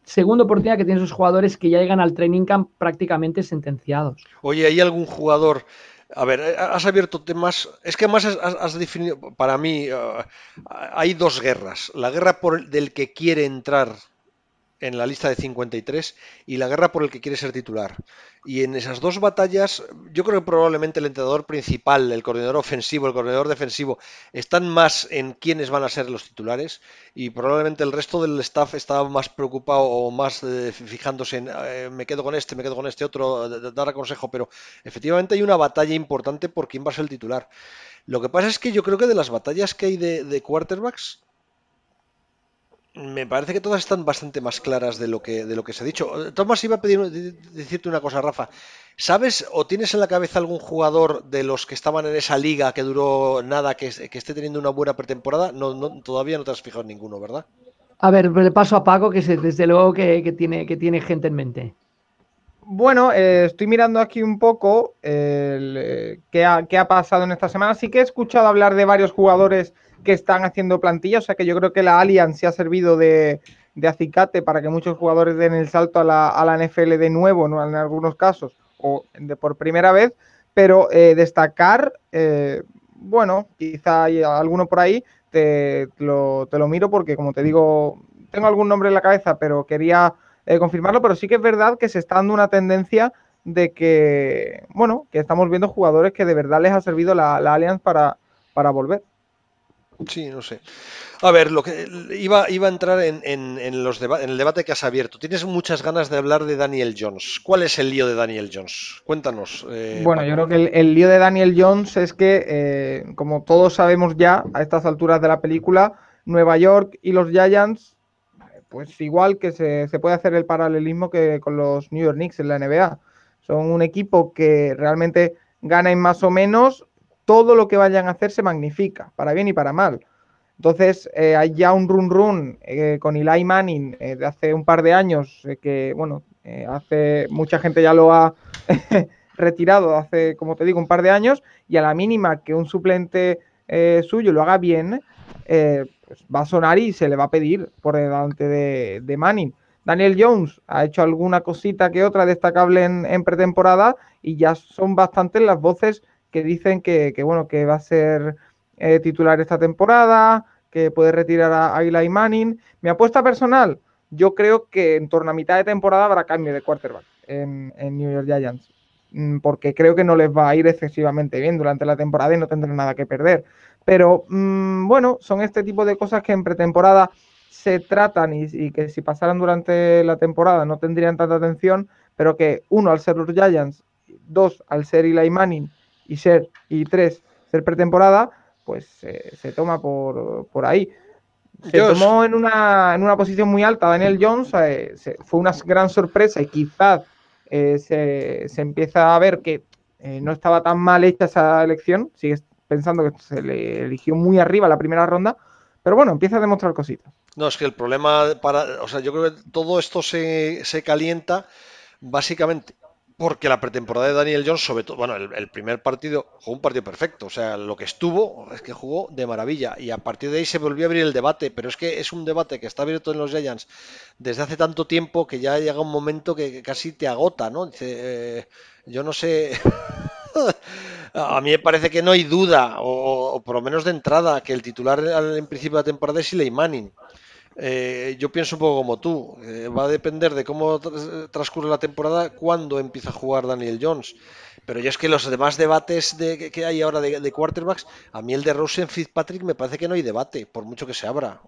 segunda oportunidad que tienen esos jugadores que ya llegan al training camp prácticamente sentenciados. Oye, ¿hay algún jugador a ver, eh, has abierto temas. Es que además has, definido. Para mí, eh, hay dos guerras. La guerra por del que quiere entrar en la lista de 53 y la guerra por el que quiere ser titular. Y en esas dos batallas, yo creo que probablemente el entrenador principal, el coordinador ofensivo, el coordinador defensivo, están más en quiénes van a ser los titulares y probablemente el resto del staff estaba más preocupado o más eh, fijándose en eh, me quedo con este, me quedo con este otro, dar consejo, pero efectivamente hay una batalla importante por quién va a ser el titular. Lo que pasa es que yo creo que de las batallas que hay de quarterbacks, me parece que todas están bastante más claras de lo que, de lo que se ha dicho. Tomás, iba a pedir, decirte una cosa, Rafa. ¿Sabes o tienes en la cabeza algún jugador de los que estaban en esa liga que duró nada, que, esté teniendo una buena pretemporada? No, todavía no te has fijado ninguno, ¿verdad? A ver, le paso a Paco, que desde luego que, tiene, que tiene gente en mente. Bueno, eh, estoy mirando aquí un poco eh, qué, ha, pasado en esta semana. Sí que he escuchado hablar de varios jugadores que están haciendo plantilla, o sea que yo creo que la Allianz se ha servido de, acicate para que muchos jugadores den el salto a la, NFL de nuevo, ¿no? en algunos casos, o de por primera vez, pero eh, destacar, eh, bueno, quizá hay alguno por ahí, te, lo, miro porque como te digo, tengo algún nombre en la cabeza, pero quería eh, confirmarlo, pero sí que es verdad que se está dando una tendencia de que, bueno, que estamos viendo jugadores que de verdad les ha servido la, la Allianz para, para volver. Sí, no sé. A ver, lo que iba, iba a entrar en, los en el debate que has abierto. Tienes muchas ganas de hablar de Daniel Jones. ¿Cuál es el lío de Daniel Jones? Cuéntanos. Eh, bueno, yo creo que el, lío de Daniel Jones es que, eh, como todos sabemos ya a estas alturas de la película, Nueva York y los Giants, pues igual que se, se puede hacer el paralelismo que con los New York Knicks en la NBA. Son un equipo que realmente gana en más o menos todo lo que vayan a hacer se magnifica, para bien y para mal. Entonces, eh, hay ya un run run eh, con Eli Manning eh, de hace un par de años, que, bueno, hace mucha gente ya lo ha, [laughs] retirado hace, como te digo, un par de años y a la mínima que un suplente suyo lo haga bien, eh, pues va a sonar y se le va a pedir por delante de, de, Manning. Daniel Jones ha hecho alguna cosita que otra destacable en, pretemporada y ya son bastantes las voces que dicen que, bueno, que va a ser eh, titular esta temporada, que puede retirar a, a Eli Manning. Mi apuesta personal, yo creo que en torno a mitad de temporada habrá cambio de quarterback en, en New York Giants. Mm, porque creo que no les va a ir excesivamente bien durante la temporada y no tendrán nada que perder. Pero mm, bueno, son este tipo de cosas que en pretemporada se tratan y, que si pasaran durante la temporada no tendrían tanta atención, pero que uno, al ser los Giants, dos, al ser Eli Manning y ser, y tres, ser pretemporada, pues se toma por, por ahí. Se tomó en una, en una posición muy alta Daniel Jones, eh, fue una gran sorpresa y quizás eh, se, empieza a ver que eh, no estaba tan mal hecha esa elección, sigues pensando que se le eligió muy arriba la primera ronda, pero bueno, empieza a demostrar cositas. No, es que el problema para, o sea, yo creo que todo esto se, se calienta básicamente porque la pretemporada de Daniel Jones, sobre todo, bueno, el, primer partido jugó un partido perfecto, o sea, lo que estuvo es que jugó de maravilla y a partir de ahí se volvió a abrir el debate, pero es que es un debate que está abierto en los Giants desde hace tanto tiempo que ya llega un momento que, casi te agota, ¿no? Dice, eh, yo no sé, [laughs] a mí me parece que no hay duda, o, por lo menos de entrada, que el titular en principio de la temporada es Siley Manning. Eh, yo pienso un poco como tú. Eh, va a depender de cómo transcurre la temporada cuando empieza a jugar Daniel Jones. Pero yo es que los demás debates de, que hay ahora de, quarterbacks, a mí el de Rosen Fitzpatrick me parece que no hay debate, por mucho que se abra.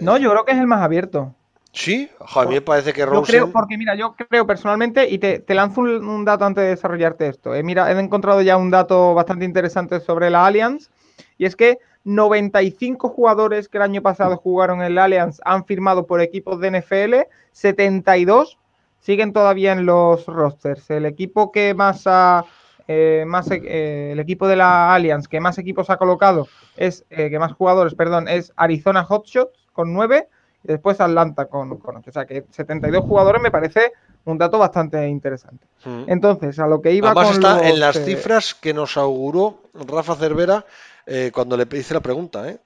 No, yo creo que es el más abierto. Sí, a mí me parece que Rosen... Yo creo, porque mira, yo creo personalmente, y te, lanzo un, dato antes de desarrollarte esto. Eh, mira, he encontrado ya un dato bastante interesante sobre la Allianz, y es que 95 jugadores que el año pasado jugaron en la Allianz han firmado por equipos de NFL, 72 siguen todavía en los rosters. El equipo que más ha, eh, más, eh, el equipo de la Allianz que más equipos ha colocado es, eh, que más jugadores, perdón, es Arizona Hotshots con 9 y después Atlanta con, con 8. O sea que 72 jugadores me parece un dato bastante interesante. Mm. Entonces, a lo que iba Además está en las cifras que nos auguró Rafa Cervera eh, cuando le hice la pregunta. ¿eh?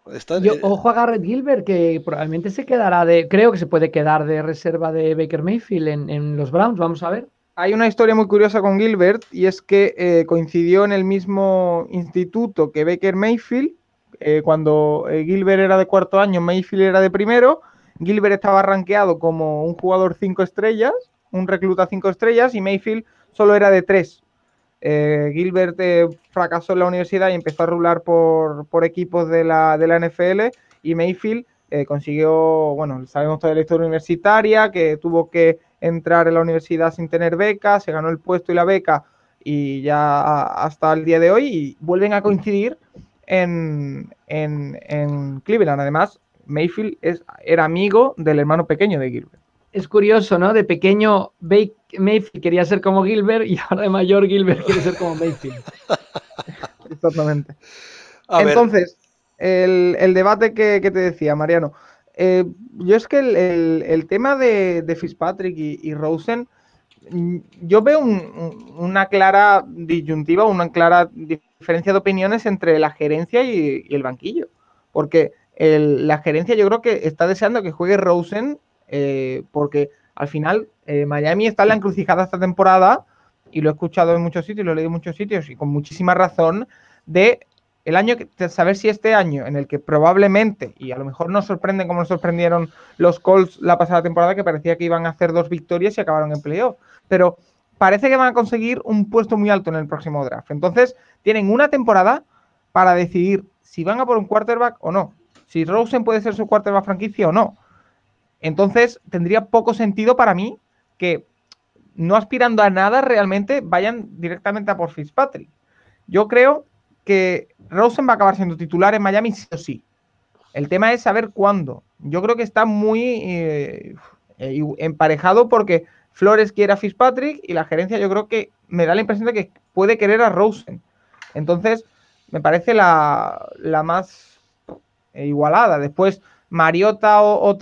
ojo a Garrett Gilbert, que probablemente se quedará de. Creo que se puede quedar de reserva de Baker Mayfield en, los Browns. Vamos a ver. Hay una historia muy curiosa con Gilbert y es que eh, coincidió en el mismo instituto que Baker Mayfield. cuando Gilbert era de cuarto año, Mayfield era de primero. Gilbert estaba rankeado como un jugador cinco estrellas, un recluta cinco estrellas, y Mayfield solo era de tres. Eh, Gilbert eh, fracasó en la universidad y empezó a rular por, equipos de la, NFL y Mayfield eh, consiguió, bueno, sabemos toda la historia universitaria, que tuvo que entrar en la universidad sin tener beca, se ganó el puesto y la beca y ya hasta el día de hoy y vuelven a coincidir en, Cleveland. Además, Mayfield era amigo del hermano pequeño de Gilbert. Es curioso, ¿no? De pequeño Mayfield quería ser como Gilbert y [laughs] ahora de mayor Gilbert quiere ser como Mayfield. [laughs] Exactamente. Entonces, el, debate que, te decía, Mariano. Eh, yo es que el, tema de, Fitzpatrick y, Rosen, mm, yo veo una clara disyuntiva, una clara diferencia de opiniones entre la gerencia y, el banquillo. Porque la gerencia yo creo que está deseando que juegue Rosen eh, porque al final eh, Miami está en la encrucijada esta temporada, y lo he escuchado en muchos sitios, lo he leído en muchos sitios, y con muchísima razón, de el año, de saber si este año, en el que probablemente, y a lo mejor nos sorprenden como nos sorprendieron los Colts la pasada temporada, que parecía que iban a hacer dos victorias y acabaron en playoff, pero parece que van a conseguir un puesto muy alto en el próximo draft. Entonces, tienen una temporada para decidir si van a por un quarterback o no, si Rosen puede ser su quarterback franquicia o no. Entonces, tendría poco sentido para mí que no aspirando a nada realmente vayan directamente a por Fitzpatrick. Yo creo que Rosen va a acabar siendo titular en Miami sí o sí. El tema es saber cuándo. Yo creo que está muy eh, eh, emparejado porque Flores quiere a Fitzpatrick y la gerencia yo creo que me da la impresión de que puede querer a Rosen. Entonces, me parece la, más igualada. Después, Mariota o, o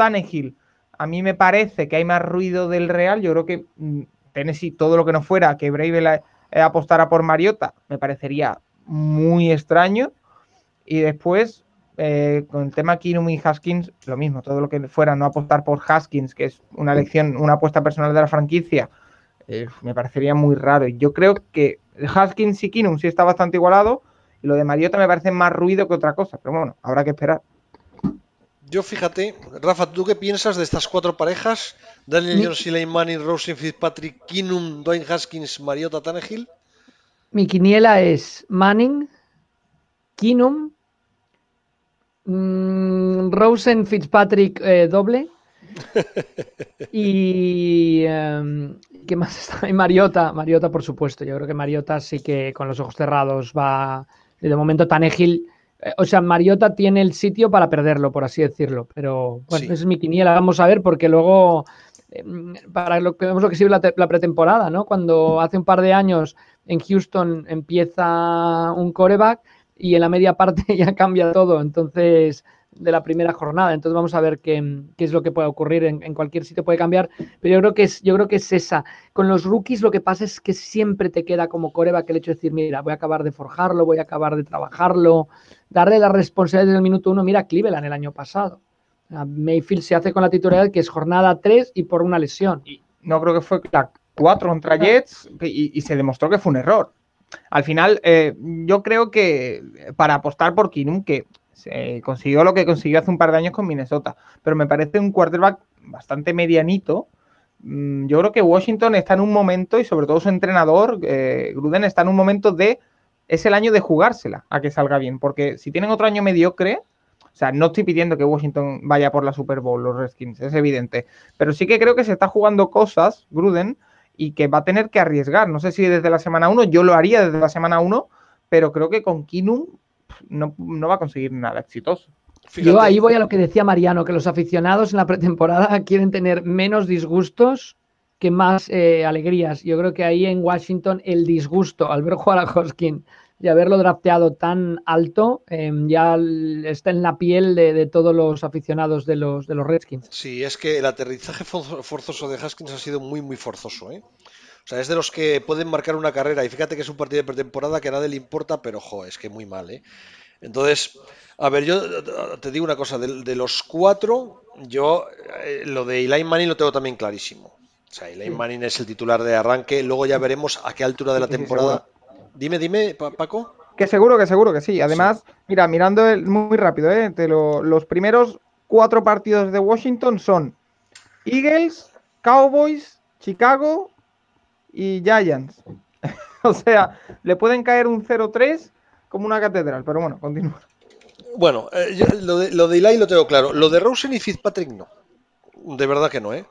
a mí me parece que hay más ruido del Real. Yo creo que mm, Tennessee, todo lo que no fuera que Brave apostara por Mariota, me parecería muy extraño. Y después, eh, con el tema Kinum y Haskins, lo mismo, todo lo que fuera no apostar por Haskins, que es una elección, una apuesta personal de la franquicia, eh, me parecería muy raro. Yo creo que Haskins y Kinum sí está bastante igualado, y lo de Mariota me parece más ruido que otra cosa, pero bueno, habrá que esperar. Yo fíjate, Rafa, ¿tú qué piensas de estas cuatro parejas? Daniel Jones, Eli Manning, Rosen Fitzpatrick, Kinum, Dwayne Haskins, Mariota Tannehill. Mi quiniela es Manning, Kinum, Mm, Rosen Fitzpatrick eh, doble. [laughs] y em, ¿qué más está? Y Mariota, Mariota por supuesto. Yo creo que Mariota sí que con los ojos cerrados va. De momento Tanegil, eh, o sea, Mariota tiene el sitio para perderlo, por así decirlo. Pero bueno, esa es mi quiniela. Vamos a ver, porque luego em, para lo que vemos lo que sirve la, la, pretemporada, ¿no? Cuando hace un par de años en Houston empieza un coreback y en la media parte [laughs] ya cambia todo, entonces de la primera jornada. Entonces vamos a ver qué, es lo que puede ocurrir. En, cualquier sitio puede cambiar, pero yo creo que es, yo creo que es esa. Con los rookies lo que pasa es que siempre te queda como coreback el hecho de decir, mira, voy a acabar de forjarlo, voy a acabar de trabajarlo, darle la responsabilidad desde el minuto uno. Mira Cleveland el año pasado. Mayfield se hace con la titularidad que es jornada 3 y por una lesión. No creo que fue la 4 contra Jets y se demostró que fue un error. Al final, eh, yo creo que para apostar por Kinum, que consiguió lo que consiguió hace un par de años con Minnesota, pero me parece un quarterback bastante medianito. Mm, yo creo que Washington está en un momento, y sobre todo su entrenador, eh, Gruden, está en un momento de. Es el año de jugársela a que salga bien, porque si tienen otro año mediocre, o sea, no estoy pidiendo que Washington vaya por la Super Bowl, los Redskins, es evidente, pero sí que creo que se está jugando cosas, Gruden, y que va a tener que arriesgar. No sé si desde la semana 1, yo lo haría desde la semana 1, pero creo que con Kinum no, va a conseguir nada exitoso. Yo ahí voy a lo que decía Mariano, que los aficionados en la pretemporada [laughs] quieren tener menos disgustos que más eh, alegrías. Yo creo que ahí en Washington el disgusto al ver jugar a Hoskin y haberlo drafteado tan alto, em, ya está en la piel de, todos los aficionados de los, de los Redskins. Sí, es que el aterrizaje forzoso de Haskins ha sido muy, muy forzoso. ¿eh? O sea, es de los que pueden marcar una carrera. Y fíjate que es un partido de pretemporada que a nadie le importa, pero ojo, es que muy mal. ¿eh? Entonces, a ver, yo te digo una cosa. De, los cuatro, yo eh, lo de Eli Manning lo tengo también clarísimo. O sea, Eli Manning es el titular de arranque. Luego ya veremos a qué altura de la temporada. Dime, dime, Paco. Que seguro, que seguro que sí. Además, mira, mirando el, muy rápido, ¿eh? los primeros cuatro partidos de Washington son Eagles, Cowboys, Chicago y Giants. [laughs] o sea, le pueden caer un 0-3 como una catedral, pero bueno, continúa. Bueno, eh, lo, de, lo de Eli lo tengo claro. Lo de Rosen y Fitzpatrick no. De verdad que no, ¿eh?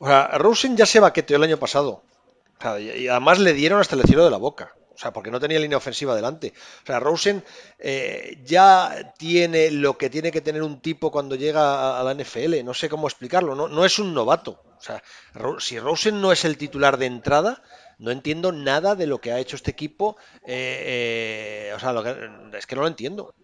O sea, Rosen ya se baqueteó el año pasado. y además le dieron hasta el cielo de la boca. O sea, porque no tenía línea ofensiva delante. O sea, Rosen eh, ya tiene lo que tiene que tener un tipo cuando llega a, la NFL. No sé cómo explicarlo. No, no es un novato. O sea, si Rosen no es el titular de entrada, no entiendo nada de lo que ha hecho este equipo. Eh, eh, o sea, es que no lo entiendo.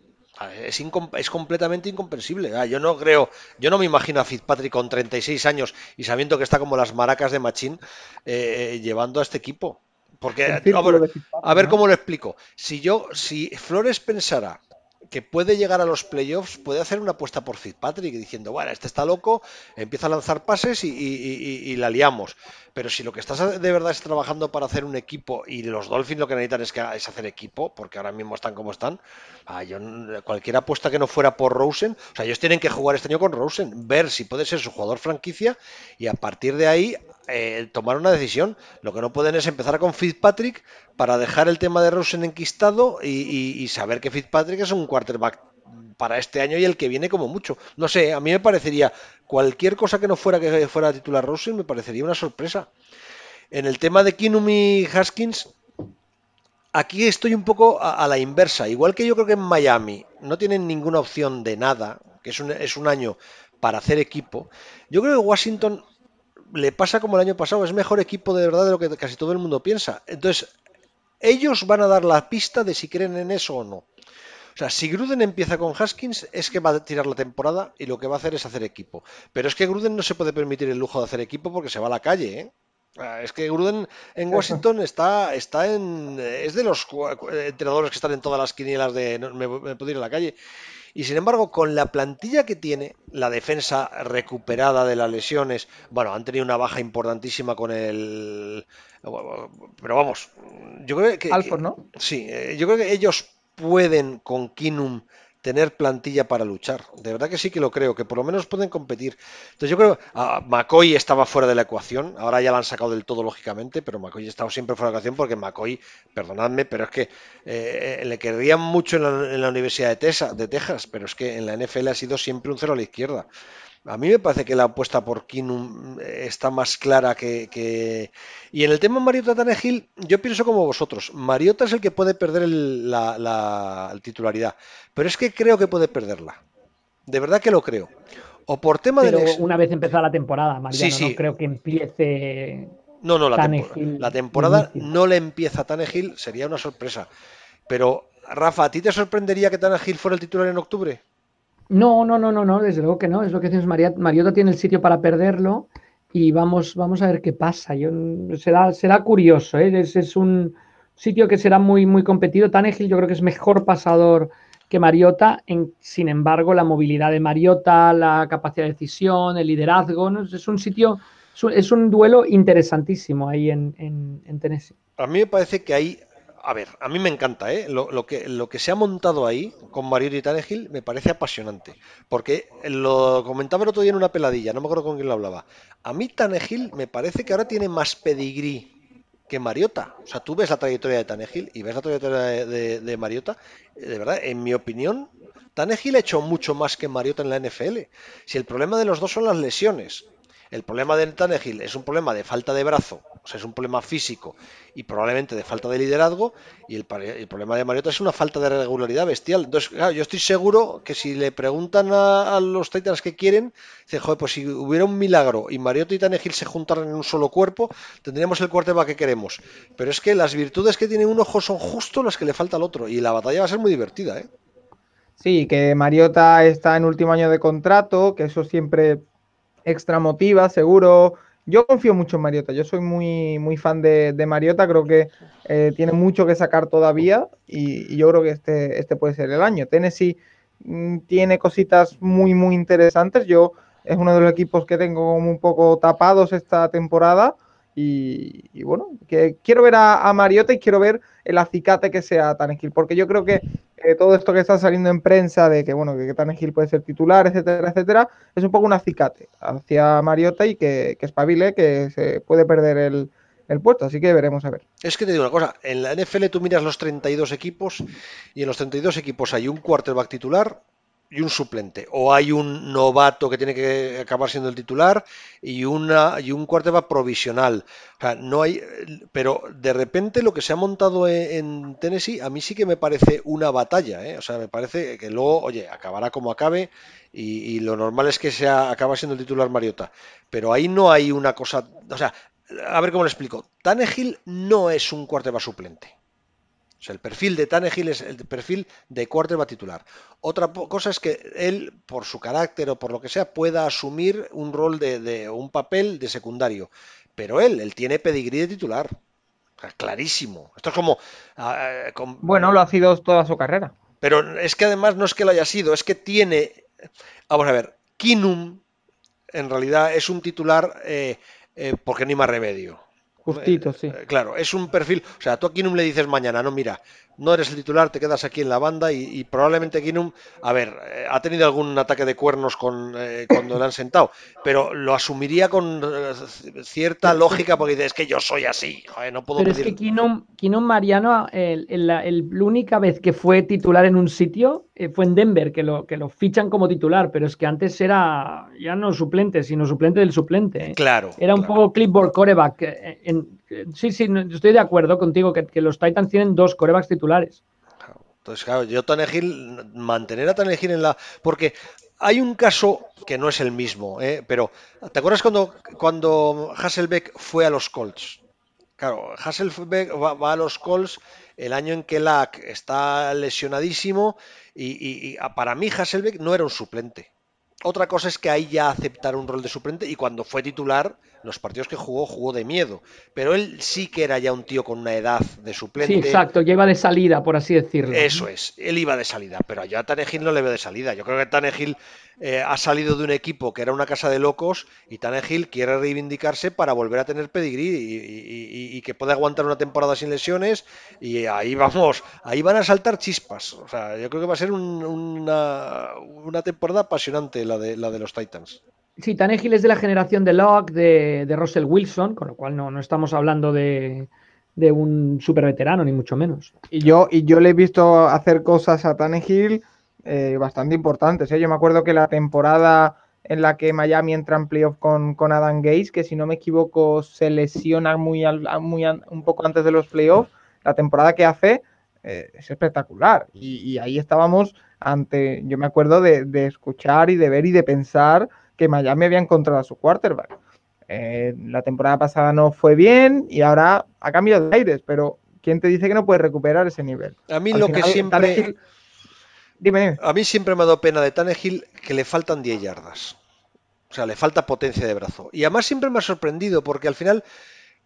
Es, es, completamente incomprensible. yo no creo, yo no me imagino a Fitzpatrick con 36 años y sabiendo que está como las maracas de Machín llevando a este equipo. Porque, a ver, cómo lo explico. Si yo, si Flores pensara que puede llegar a los playoffs, puede hacer una apuesta por Fitzpatrick diciendo, bueno, este está loco, empieza a lanzar pases y, la liamos. Pero si lo que estás de verdad es trabajando para hacer un equipo y los Dolphins lo que necesitan es, que, es hacer equipo, porque ahora mismo están como están, ah, cualquier apuesta que no fuera por Rosen, o sea, ellos tienen que jugar este año con Rosen, ver si puede ser su jugador franquicia y a partir de ahí eh, tomar una decisión. Lo que no pueden es empezar con Fitzpatrick para dejar el tema de Rosen enquistado y, saber que Fitzpatrick es un quarterback para este año y el que viene como mucho. No sé, a mí me parecería cualquier cosa que no fuera que fuera titular Rosen me parecería una sorpresa. En el tema de Kinum y Haskins, aquí estoy un poco a, la inversa. Igual que yo creo que en Miami no tienen ninguna opción de nada, que es un, es un año para hacer equipo, yo creo que Washington le pasa como el año pasado, es mejor equipo de verdad de lo que casi todo el mundo piensa. Entonces, ellos van a dar la pista de si creen en eso o no. O sea, si Gruden empieza con Haskins, es que va a tirar la temporada y lo que va a hacer es hacer equipo. Pero es que Gruden no se puede permitir el lujo de hacer equipo porque se va a la calle, ¿eh? Es que Gruden en Washington está, está en. Es de los cua- entrenadores que están en todas las quinielas de. me, me puedo ir a la calle. Y sin embargo, con la plantilla que tiene, la defensa recuperada de las lesiones, bueno, han tenido una baja importantísima con el. Pero vamos, yo creo que. Alford, ¿no? Sí, eh, yo creo que ellos pueden con Kinum tener plantilla para luchar. De verdad que sí que lo creo, que por lo menos pueden competir. Entonces yo creo, ah, McCoy estaba fuera de la ecuación, ahora ya la han sacado del todo lógicamente, pero McCoy ha estado siempre fuera de la ecuación porque McCoy, perdonadme, pero es que eh, eh, le querrían mucho en la, en la Universidad de, Tesa- de Texas, pero es que en la NFL ha sido siempre un cero a la izquierda. A mí me parece que la apuesta por Kinum eh, está más clara que, que- Y en el tema Mariota Tannehill, yo pienso como vosotros. Mariota es el que puede perder el- la, la titularidad, pero es que creo que puede perderla. De verdad que lo creo. O por tema Pero ex- una vez empezada la temporada, Mariano, Sí, sí. no creo que empiece. No, no, la, Tannehill tempor- la temporada no le empieza a Tannehill, sería una sorpresa. Pero, Rafa, ¿a ti te sorprendería que Tannehill fuera el titular en octubre? No, no, no, no, no, desde luego que no. Es lo que Maria- Mariota tiene el sitio para perderlo y vamos, vamos a ver qué pasa. Yo, será, será curioso, ¿eh? es, es un sitio que será muy, muy competido. Tannehill yo creo que es mejor pasador que Mariota. Sin embargo, la movilidad de Mariota, la capacidad de decisión, el liderazgo, ¿no? es un sitio, es un, duelo interesantísimo ahí en, en, en Tennessee. A mí me parece que ahí, a ver, a mí me encanta, ¿eh? Lo, que, se ha montado ahí con Mariota y Tannehill me parece apasionante. Porque lo comentaba el otro día en una peladilla, no me acuerdo con quién lo hablaba. A mí Tannehill me parece que ahora tiene más pedigrí que Mariota. O sea, tú ves la trayectoria de Tannehill y ves la trayectoria de, de- Mariota. eh, De verdad, en mi opinión, Tannehill ha hecho mucho más que Mariota en la NFL. Si el problema de los dos son las lesiones. El problema de Tannehill es un problema de falta de brazo, o sea, es un problema físico y probablemente de falta de liderazgo, y el, problema de Mariota es una falta de regularidad bestial. Entonces, claro, yo estoy seguro que si le preguntan a, a los Titans que quieren, dicen, joder, pues si hubiera un milagro y Mariota y Tannehill se juntaran en un solo cuerpo, tendríamos el quarterback que queremos. Pero es que las virtudes que tiene un ojo son justo las que le falta al otro, y la batalla va a ser muy divertida, ¿eh? Sí, que Mariota está en último año de contrato, que eso siempre extra motiva, seguro. Yo confío mucho en Mariota, yo soy muy, muy fan de, de Mariota, creo que eh, tiene mucho que sacar todavía y, yo creo que este, este puede ser el año. Tennessee mm, tiene cositas muy, muy interesantes. Yo es uno de los equipos que tengo como un poco tapados esta temporada. Y, bueno, que quiero ver a, a Mariota y quiero ver el acicate que sea Tannehill, porque yo creo que todo esto que está saliendo en prensa de que bueno que Tannehill puede ser titular, etcétera, etcétera, es un poco un acicate hacia Mariota y que, que espabile, que se puede perder el, el así que veremos a ver. Es que te digo una cosa, en la NFL tú miras los 32 equipos y en los 32 equipos hay un quarterback titular y un suplente, o hay un novato que tiene que acabar siendo el titular y una y un quarterback provisional. O sea, no hay, pero de repente lo que se ha montado en, en Tennessee a mí sí que me parece una batalla, ¿eh? O sea, me parece que luego, oye, acabará como acabe y, lo normal es que sea acaba siendo el titular Mariota, pero ahí no hay una cosa, o sea, a ver cómo lo explico. Tannehill no es un quarterback suplente. O sea, el perfil de Tannehill es el perfil de quarterback titular. Otra cosa es que él, por su carácter o por lo que sea, pueda asumir un rol de, de- o un papel de secundario. Pero él, él tiene pedigrí de titular. O sea, clarísimo. Esto es como... ah, con- Bueno, lo ha sido toda su carrera. pero es que además no es que lo haya sido, es que tiene. Vamos a ver, Kinum en realidad es un titular eh, eh, porque no hay más remedio. Justito, sí. Eh, Claro, es un perfil. O sea, tú a Kinum le dices mañana, no, mira, no eres el titular, te quedas aquí en la banda y, y probablemente Kinum, a ver, eh, ha tenido algún ataque de cuernos con, eh, cuando le han sentado, pero lo asumiría con eh, cierta lógica porque dice, es que yo soy así, joder, no puedo Pero es pedir- que Keenum, Keenum Mariano, el- el- la el- la única vez que fue titular en un sitio fue en Denver, que lo, que lo fichan como titular, pero es que antes era ya no suplente, sino suplente del suplente. Claro. Era un claro. poco clipboard coreback. en- sí, sí, estoy de acuerdo contigo que, los Titans tienen dos corebacks titulares. Entonces, claro, yo Tannehill, mantener a Tannehill en la... Porque hay un caso que no es el mismo, ¿eh? pero ¿te acuerdas cuando, cuando Hasselbeck fue a los Colts? Claro, Hasselbeck va, va a los Colts el año en que Lack está lesionadísimo y, y- y para mí Hasselbeck no era un suplente. Otra cosa es que ahí ya aceptar un rol de suplente y cuando fue titular los partidos que jugó, jugó de miedo. Pero él sí que era ya un tío con una edad de suplente. Sí, exacto, lleva de salida, por así decirlo. Eso es, él iba de salida, pero yo a Tanegil no le veo de salida. Yo creo que Tanegil eh, ha salido de un equipo que era una casa de locos y Tanegil quiere reivindicarse para volver a tener pedigrí y, que pueda aguantar una temporada sin lesiones y ahí vamos, ahí van a saltar chispas. O sea, yo creo que va a ser una, una, temporada apasionante la de, la de los Titans. Sí, Tanegil es de la generación de Locke, de, de Russell Wilson, con lo cual no, no estamos hablando de, de un super veterano, ni mucho menos. Y yo, y yo le he visto hacer cosas a Tannehill eh, bastante importantes. ¿eh? Yo me acuerdo que la temporada en la que Miami entra en playoff con, con Adam Gates, que si no me equivoco se lesiona muy, muy un poco antes de los playoffs, la temporada que hace eh, es espectacular. Y, ahí estábamos ante, yo me acuerdo de, escuchar y de ver y de pensar que Miami había encontrado a su quarterback. la temporada pasada no fue bien y ahora ha cambiado de aires, pero ¿quién te dice que no puede recuperar ese nivel? A mí lo que siempre... A mí siempre me ha dado pena de Tannehill que le faltan 10 yardas. O sea, le falta potencia de brazo. Y además siempre me ha sorprendido porque al final,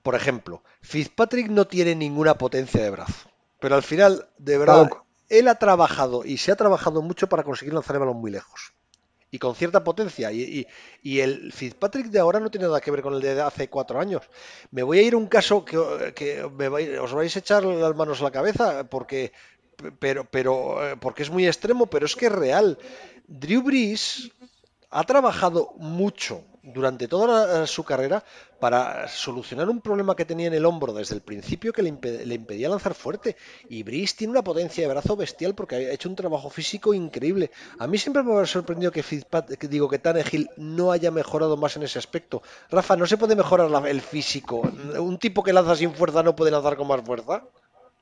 por ejemplo, Fitzpatrick no tiene ninguna potencia de brazo. Pero al final, de verdad, él ha trabajado y se ha trabajado mucho para conseguir lanzar el balón muy lejos. Y con cierta potencia. Y, el Fitzpatrick de ahora no tiene nada que ver con el de hace cuatro años. Me voy a ir a un caso que, os vais a echar las manos a la cabeza porque pero, pero, eh, porque es muy extremo, pero es que es real. Drew Brees ha trabajado mucho durante toda su carrera para solucionar un problema que tenía en el hombro desde el principio que le, impedía lanzar fuerte. Y Brees tiene una potencia de brazo bestial porque ha hecho un trabajo físico increíble. A mí siempre me ha sorprendido que, que digo que no haya mejorado más en ese aspecto. Rafa, ¿no se puede mejorar el físico? ¿Un tipo que lanza sin fuerza no puede lanzar con más fuerza?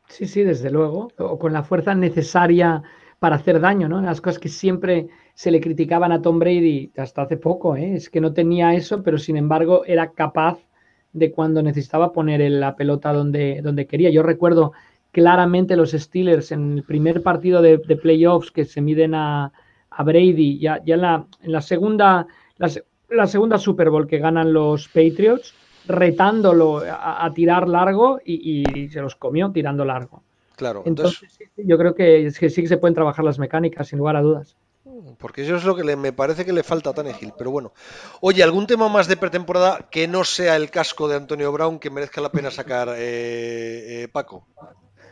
Sí, sí, desde luego. O con la fuerza necesaria para hacer daño, ¿no? Las cosas que siempre se le criticaban a Tom Brady hasta hace poco, ¿eh? es que no tenía eso, pero sin embargo era capaz de cuando necesitaba poner la pelota donde, donde quería. Yo recuerdo claramente los Steelers en el primer partido de, playoffs que se miden a, Brady, ya, ya en, la, en la segunda, la segunda Super Bowl que ganan los Patriots, retándolo a, tirar largo y, se los comió tirando largo. Claro, entonces, yo creo que, sí que se pueden trabajar las mecánicas, sin lugar a dudas. Porque eso es lo que me parece que le falta a Tanegil. Pero bueno, oye, ¿algún tema más de pretemporada que no sea el casco de Antonio Brown que merezca la pena sacar, eh, eh, Paco?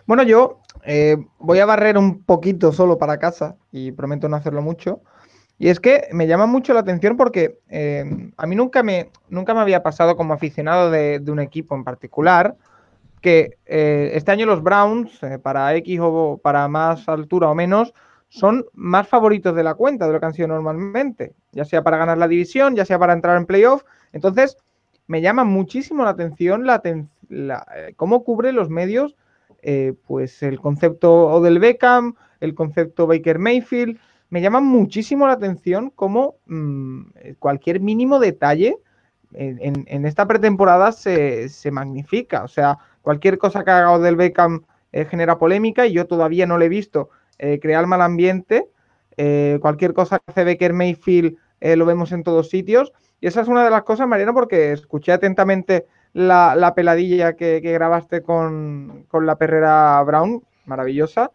Bueno, yo eh, voy a barrer un poquito solo para casa y prometo no hacerlo mucho. Y es que me llama mucho la atención porque eh, a mí nunca me, nunca me había pasado como aficionado de, un equipo en particular que eh, este año los Browns, eh, para X o para más altura o menos, son más favoritos de la cuenta de lo que han sido normalmente, ya sea para ganar la división, ya sea para entrar en playoff. Entonces, me llama muchísimo la atención la, cómo cubre los medios pues el concepto Odell Beckham, el concepto Baker Mayfield, me llama muchísimo la atención cómo mm, cualquier mínimo detalle en, esta pretemporada se, magnifica. O sea, cualquier cosa que haga del Beckham eh, genera polémica y yo todavía no le he visto eh, crear mal ambiente. Eh, cualquier cosa que hace Baker Mayfield lo vemos en todos sitios. Y esa es una de las cosas, Mariano, porque escuché atentamente la, peladilla que, grabaste con, con, la perrera Brown, maravillosa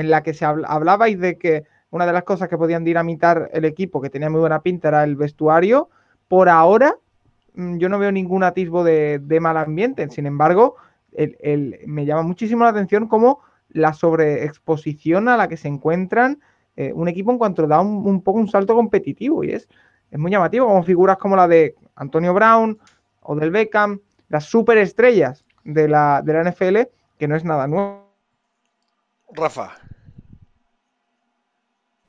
en la que se hablabais de que una de las cosas que podían dinamitar el equipo, que tenía muy buena pinta, era el vestuario. Por ahora, mm, yo no veo ningún atisbo de, mal ambiente. Sin embargo, me llama muchísimo la atención cómo la sobreexposición a la que se encuentran eh, un equipo en cuanto da un, poco un salto competitivo. Y es, es muy llamativo, como figuras como la de Antonio Brown o del Beckham, las superestrellas de la, de la NFL, que no es nada nuevo Rafa.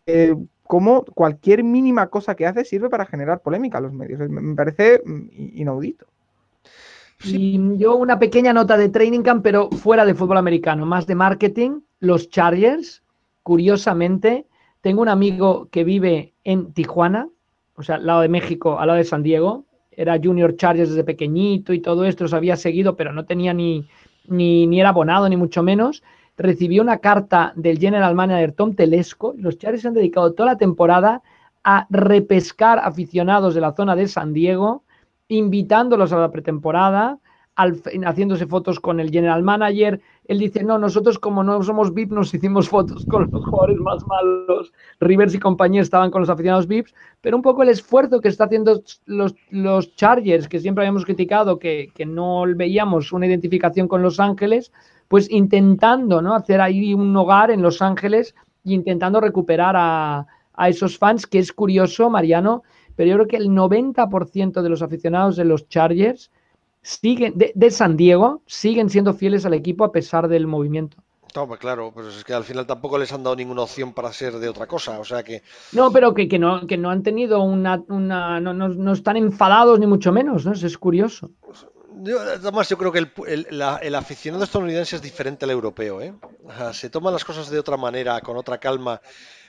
Eh, como cualquier mínima cosa que hace sirve para generar polémica a los medios. Me parece mm, inaudito. Y yo una pequeña nota de training camp, pero fuera de fútbol americano, más de marketing. Los Chargers, curiosamente, tengo un amigo que vive en Tijuana, o sea, al lado de México, al lado de San Diego. Era Junior Chargers desde pequeñito y todo esto, los había seguido, pero no tenía ni, ni, ni era abonado, ni mucho menos recibió una carta del general manager Tom Telesco. Los Chargers se han dedicado toda la temporada a repescar aficionados de la zona de San Diego, invitándolos a la pretemporada, haciéndose fotos con el general manager. Él dice, no, nosotros como no somos VIP nos hicimos fotos con los jugadores más malos. Rivers y compañía estaban con los aficionados VIPs, pero un poco el esfuerzo que está haciendo los, los Chargers, que siempre habíamos criticado que, que no veíamos una identificación con Los Ángeles, pues intentando ¿no? hacer ahí un hogar en Los Ángeles e intentando recuperar a, a esos fans, que es curioso, Mariano, pero yo creo que el 90% de los aficionados de los Chargers siguen, de, San Diego siguen siendo fieles al equipo a pesar del movimiento. No, pues claro, pues es que al final tampoco les han dado ninguna opción para ser de otra cosa, o sea que... No, pero que, que no, que no han tenido una... una no, no, están enfadados ni mucho menos, ¿no? Eso es curioso. Yo, además, yo creo que el, el, aficionado estadounidense es diferente al europeo, ¿eh? se toman las cosas de otra manera, con otra calma,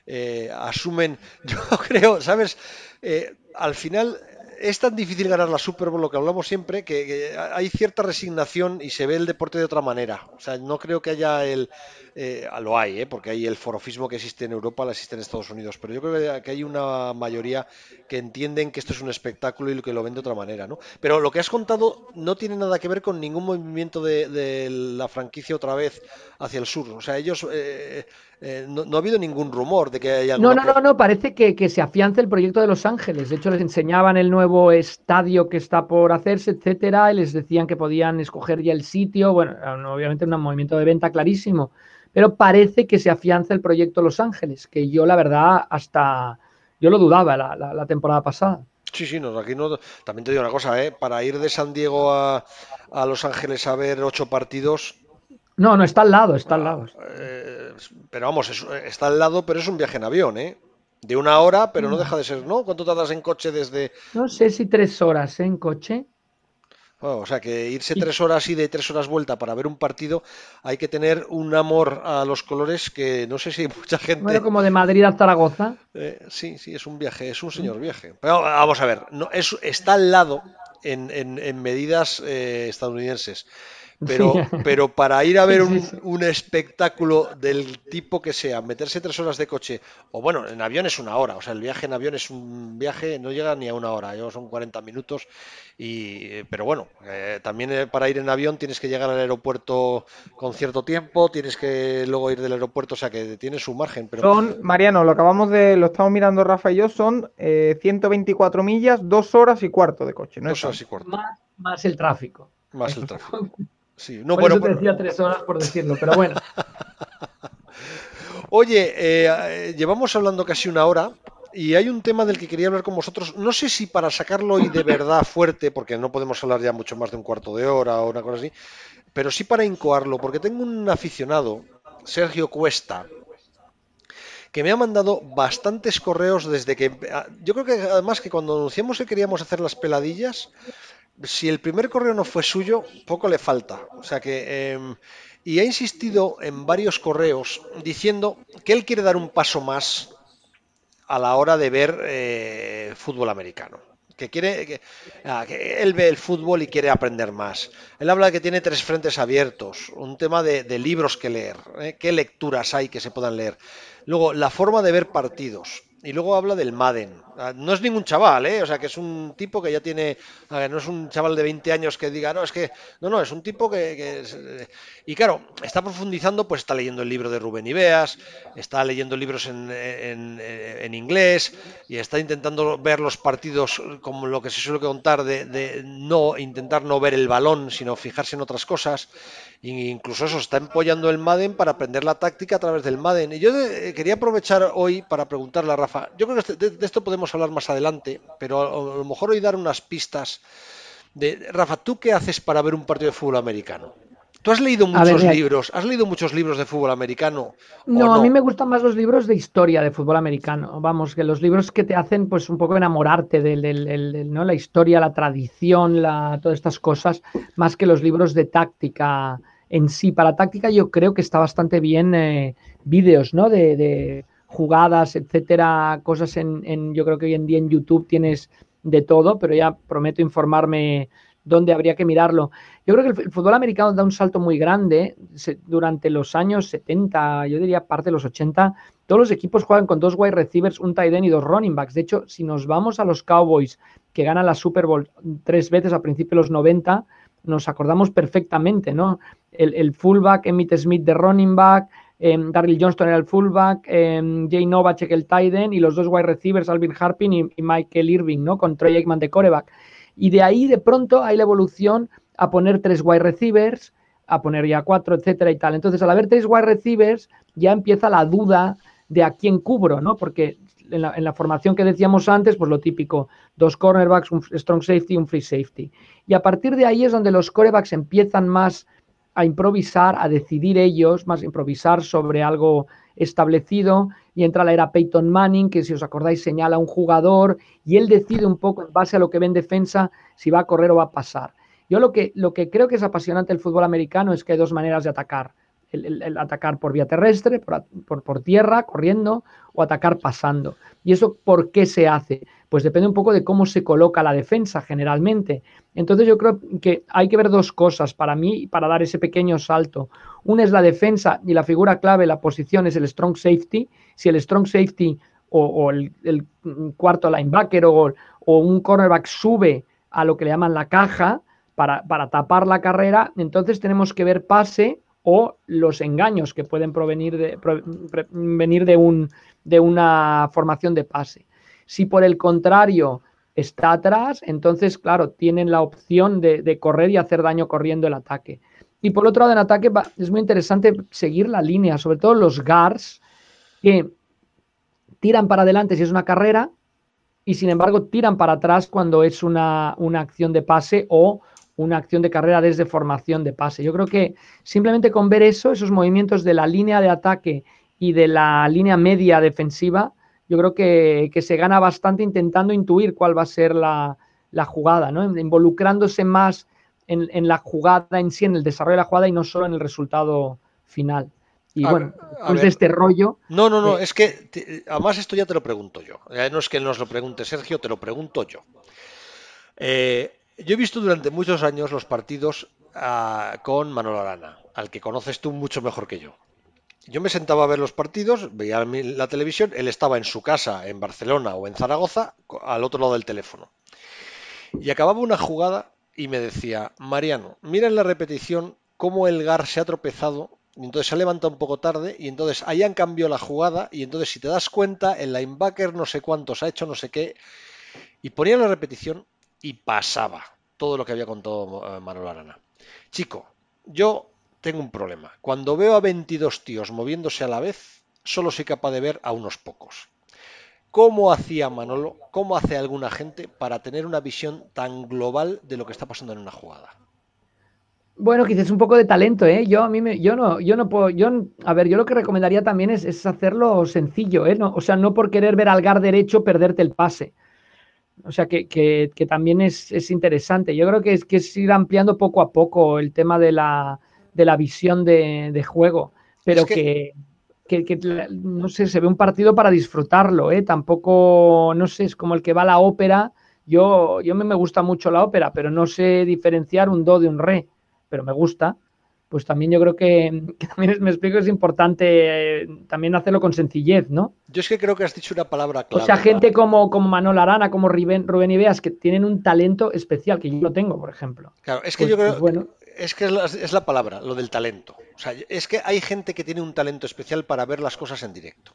eh, asumen, [laughs] yo creo, ¿sabes? Eh, al final es tan difícil ganar la Super Bowl, lo que hablamos siempre, que, hay cierta resignación y se ve el deporte de otra manera. O sea, no creo que haya el... Eh, lo hay, ¿eh? porque hay el forofismo que existe en Europa, lo existe en Estados Unidos, pero yo creo que hay una mayoría que entienden que esto es un espectáculo y que lo ven de otra manera. ¿no? Pero lo que has contado no tiene nada que ver con ningún movimiento de, la franquicia otra vez hacia el sur. O sea, ellos... Eh, eh, no, ha habido ningún rumor de que haya... No, no, no, no, parece que, que, se afiance el proyecto de Los Ángeles. De hecho, les enseñaban el nuevo estadio que está por hacerse, etcétera, y les decían que podían escoger ya el sitio. Bueno, obviamente un movimiento de venta clarísimo, pero parece que se afianza el proyecto Los Ángeles, que yo la verdad hasta... Yo lo dudaba la, la, temporada pasada. Sí, sí, no, aquí no. También te digo una cosa, ¿eh? Para ir de San Diego a, a Los Ángeles a ver ocho partidos, no, no, está al lado, está al lado. Eh, pero vamos, está al lado, pero es un viaje en avión, ¿eh? De una hora, pero no mm. deja de ser, ¿no? ¿Cuánto tardas en coche desde...? No sé si tres horas ¿eh? en coche. O sea que irse tres horas y de tres horas vuelta para ver un partido, hay que tener un amor a los colores que no sé si [laughs] mucha gente. Bueno, como de Madrid a Zaragoza. Eh, sí, sí, es un viaje, es un señor viaje. Pero vamos a ver, no, es, está al lado en, en, medidas estadounidenses. Pero, [laughs] pero para ir a ver un, espectáculo del tipo que sea, meterse tres horas de coche, o bueno, en avión es una hora, o sea, el viaje en avión es un viaje, no llega ni a una hora, son 40 minutos, y, pero bueno, eh, también eh, para ir en avión tienes que llegar al aeropuerto con cierto tiempo, tienes que luego ir del aeropuerto, o sea que tiene su margen. Pero... Son, Mariano, lo acabamos de, lo estamos mirando Rafa y yo, son 124 eh, millas, dos horas y cuarto de coche, ¿no? Dos horas y cuarto. Más, más el tráfico. Más el tráfico. [laughs] no, por eso te decía tres horas por decirlo, pero bueno. [laughs] Oye, eh, llevamos hablando casi una hora y hay un tema del que quería hablar con vosotros. No sé si para sacarlo hoy de verdad fuerte, porque no podemos hablar ya mucho más de un cuarto de hora o una cosa así, pero sí para incoarlo, porque tengo un aficionado, Sergio Cuesta, que me ha mandado bastantes correos desde que... Ah, yo creo que además que cuando anunciamos que queríamos hacer las peladillas, si el primer correo no fue suyo, poco le falta. O sea que. Em, y ha insistido en varios correos diciendo que él quiere dar un paso más a la hora de ver eh, fútbol americano. Que quiere. Ah, que, él ve el fútbol y quiere aprender más. Él habla de que tiene tres frentes abiertos, un tema de, libros que leer, ¿eh? qué lecturas hay que se puedan leer. Luego, la forma de ver partidos. Y luego habla del Madden. Ah, no es ningún chaval, ¿eh? O sea, que es un tipo que ya tiene. no es un chaval de 20 años que diga, no, es que. No, no, es un tipo que. Eh, y claro, está profundizando, pues está leyendo el libro de Rubén Ibeas, está leyendo libros en, en, inglés y está intentando ver los partidos como lo que se suele contar de, de no intentar no ver el balón, sino fijarse en otras cosas incluso eso, está empollando el Madden para aprender la táctica a través del Madden. Y yo eh, quería aprovechar hoy para preguntarle a Rafa, yo creo que este, de, esto podemos hablar más adelante, pero a, lo mejor hoy dar unas pistas de, Rafa, ¿tú qué haces para ver un partido de fútbol americano? Tú has leído muchos libros, has leído muchos libros de fútbol americano. No, a mí me gustan más los libros de historia de fútbol americano. Vamos, que los libros que te hacen, pues, un poco enamorarte de ¿no? la historia, la tradición, la, todas estas cosas, más que los libros de táctica en sí. Para táctica yo creo que está bastante bien eh, vídeos, ¿no? De, jugadas, etcétera, cosas en, yo creo que hoy en día en YouTube tienes de todo, pero ya prometo informarme dónde habría que mirarlo. Yo creo que el, fútbol americano da un salto muy grande. durante los años 70, yo diría parte de los 80, todos los equipos juegan con dos wide receivers, un tight end y dos running backs. De hecho, si nos vamos a los Cowboys, que ganan la Super Bowl tres veces a principios de los 90, nos acordamos perfectamente, ¿no? El, fullback, Emmitt Smith de running back, eh, Johnston era el fullback, eh, Jay Novacek el tight end y los dos wide receivers, Alvin Harpin y, Michael Irving, ¿no? Con Troy Aikman de coreback. Y de ahí de pronto hay la evolución a poner tres wide receivers, a poner ya cuatro, etcétera y tal. Entonces, al haber tres wide receivers, ya empieza la duda de a quién cubro, ¿no? Porque en la, formación que decíamos antes, pues lo típico, dos cornerbacks, un strong safety, un free safety. Y a partir de ahí es donde los corebacks empiezan más a improvisar, a decidir ellos, más improvisar sobre algo establecido y entra la era Peyton Manning, que si os acordáis señala a un jugador y él decide un poco en base a lo que ve en defensa si va a correr o va a pasar. Yo lo que, lo que creo que es apasionante del fútbol americano es que hay dos maneras de atacar. El, atacar por vía terrestre, por, por tierra, corriendo, o atacar pasando. ¿Y eso por qué se hace? Pues depende un poco de cómo se coloca la defensa generalmente. Entonces yo creo que hay que ver dos cosas para mí para dar ese pequeño salto. Una es la defensa y la figura clave, la posición es el strong safety. Si el strong safety o, el, cuarto linebacker o, o, un cornerback sube a lo que le llaman la caja para, para tapar la carrera, entonces tenemos que ver pase o los engaños que pueden provenir de, venir de, un, de una formación de pase. Si por el contrario está atrás, entonces, claro, tienen la opción de, correr y hacer daño corriendo el ataque. Y por otro lado, en ataque es muy interesante seguir la línea, sobre todo los guards que tiran para adelante si es una carrera y sin embargo tiran para atrás cuando es una, una acción de pase o una acción de carrera desde formación de pase. Yo creo que simplemente con ver eso, esos movimientos de la línea de ataque y de la línea media defensiva, yo creo que, se gana bastante intentando intuir cuál va a ser la, jugada, ¿no? involucrándose más en, la jugada en sí, en el desarrollo de la jugada y no solo en el resultado final. Y bueno, después de este rollo. No, no, no, eh, es que además esto ya te lo pregunto yo. no es que nos lo pregunte Sergio, te lo pregunto yo. Eh, yo he visto durante muchos años los partidos ah, con Manolo Arana, al que conoces tú mucho mejor que yo. Yo me sentaba a ver los partidos, veía la televisión, él estaba en su casa en Barcelona o en Zaragoza, al otro lado del teléfono. Y acababa una jugada y me decía, Mariano, mira en la repetición cómo el Gar se ha tropezado y entonces se ha levantado un poco tarde y entonces hayan cambiado la jugada y entonces si te das cuenta el linebacker no sé cuántos ha hecho no sé qué y ponía la repetición y pasaba todo lo que había contado eh, Manuel Arana. Chico, yo tengo un problema. Cuando veo a 22 tíos moviéndose a la vez, solo soy capaz de ver a unos pocos. ¿Cómo hacía Manolo, cómo hace alguna gente para tener una visión tan global de lo que está pasando en una jugada? Bueno, quizás un poco de talento, ¿eh? Yo a mí me, yo no, yo no puedo, yo, a ver, yo lo que recomendaría también es, hacerlo sencillo, ¿eh? o sea, no por querer ver al gar derecho perderte el pase. O sea, que, que, también es, es, interesante. Yo creo que es, que es ir ampliando poco a poco el tema de la, de la visión de, juego, pero que... no sé, se ve un partido para disfrutarlo, ¿eh? Tampoco, no sé, es como el que va a la ópera. Yo, yo me gusta mucho la ópera, pero no sé diferenciar un do de un re, pero me gusta. Pues también yo creo que, [laughs] también me explico, es importante eh, también hacerlo con sencillez, ¿no? Yo es que creo que has dicho una palabra clave. O sea, gente como, como Manuel Arana, como Rubén, Rubén Ibeas, que tienen un talento especial, que yo no tengo, por ejemplo. Claro, es que pues, yo creo, pues bueno es que es la, palabra, lo del talento. O sea, es que hay gente que tiene un talento especial para ver las cosas en directo.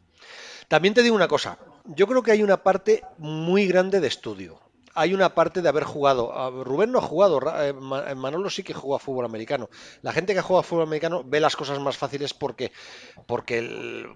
También te digo una cosa, yo creo que hay una parte muy grande de estudio hay una parte de haber jugado. Ah, Rubén no ha jugado, eh, eh, Manolo sí que juega fútbol americano. La gente que juega fútbol americano ve las cosas más fáciles porque, porque,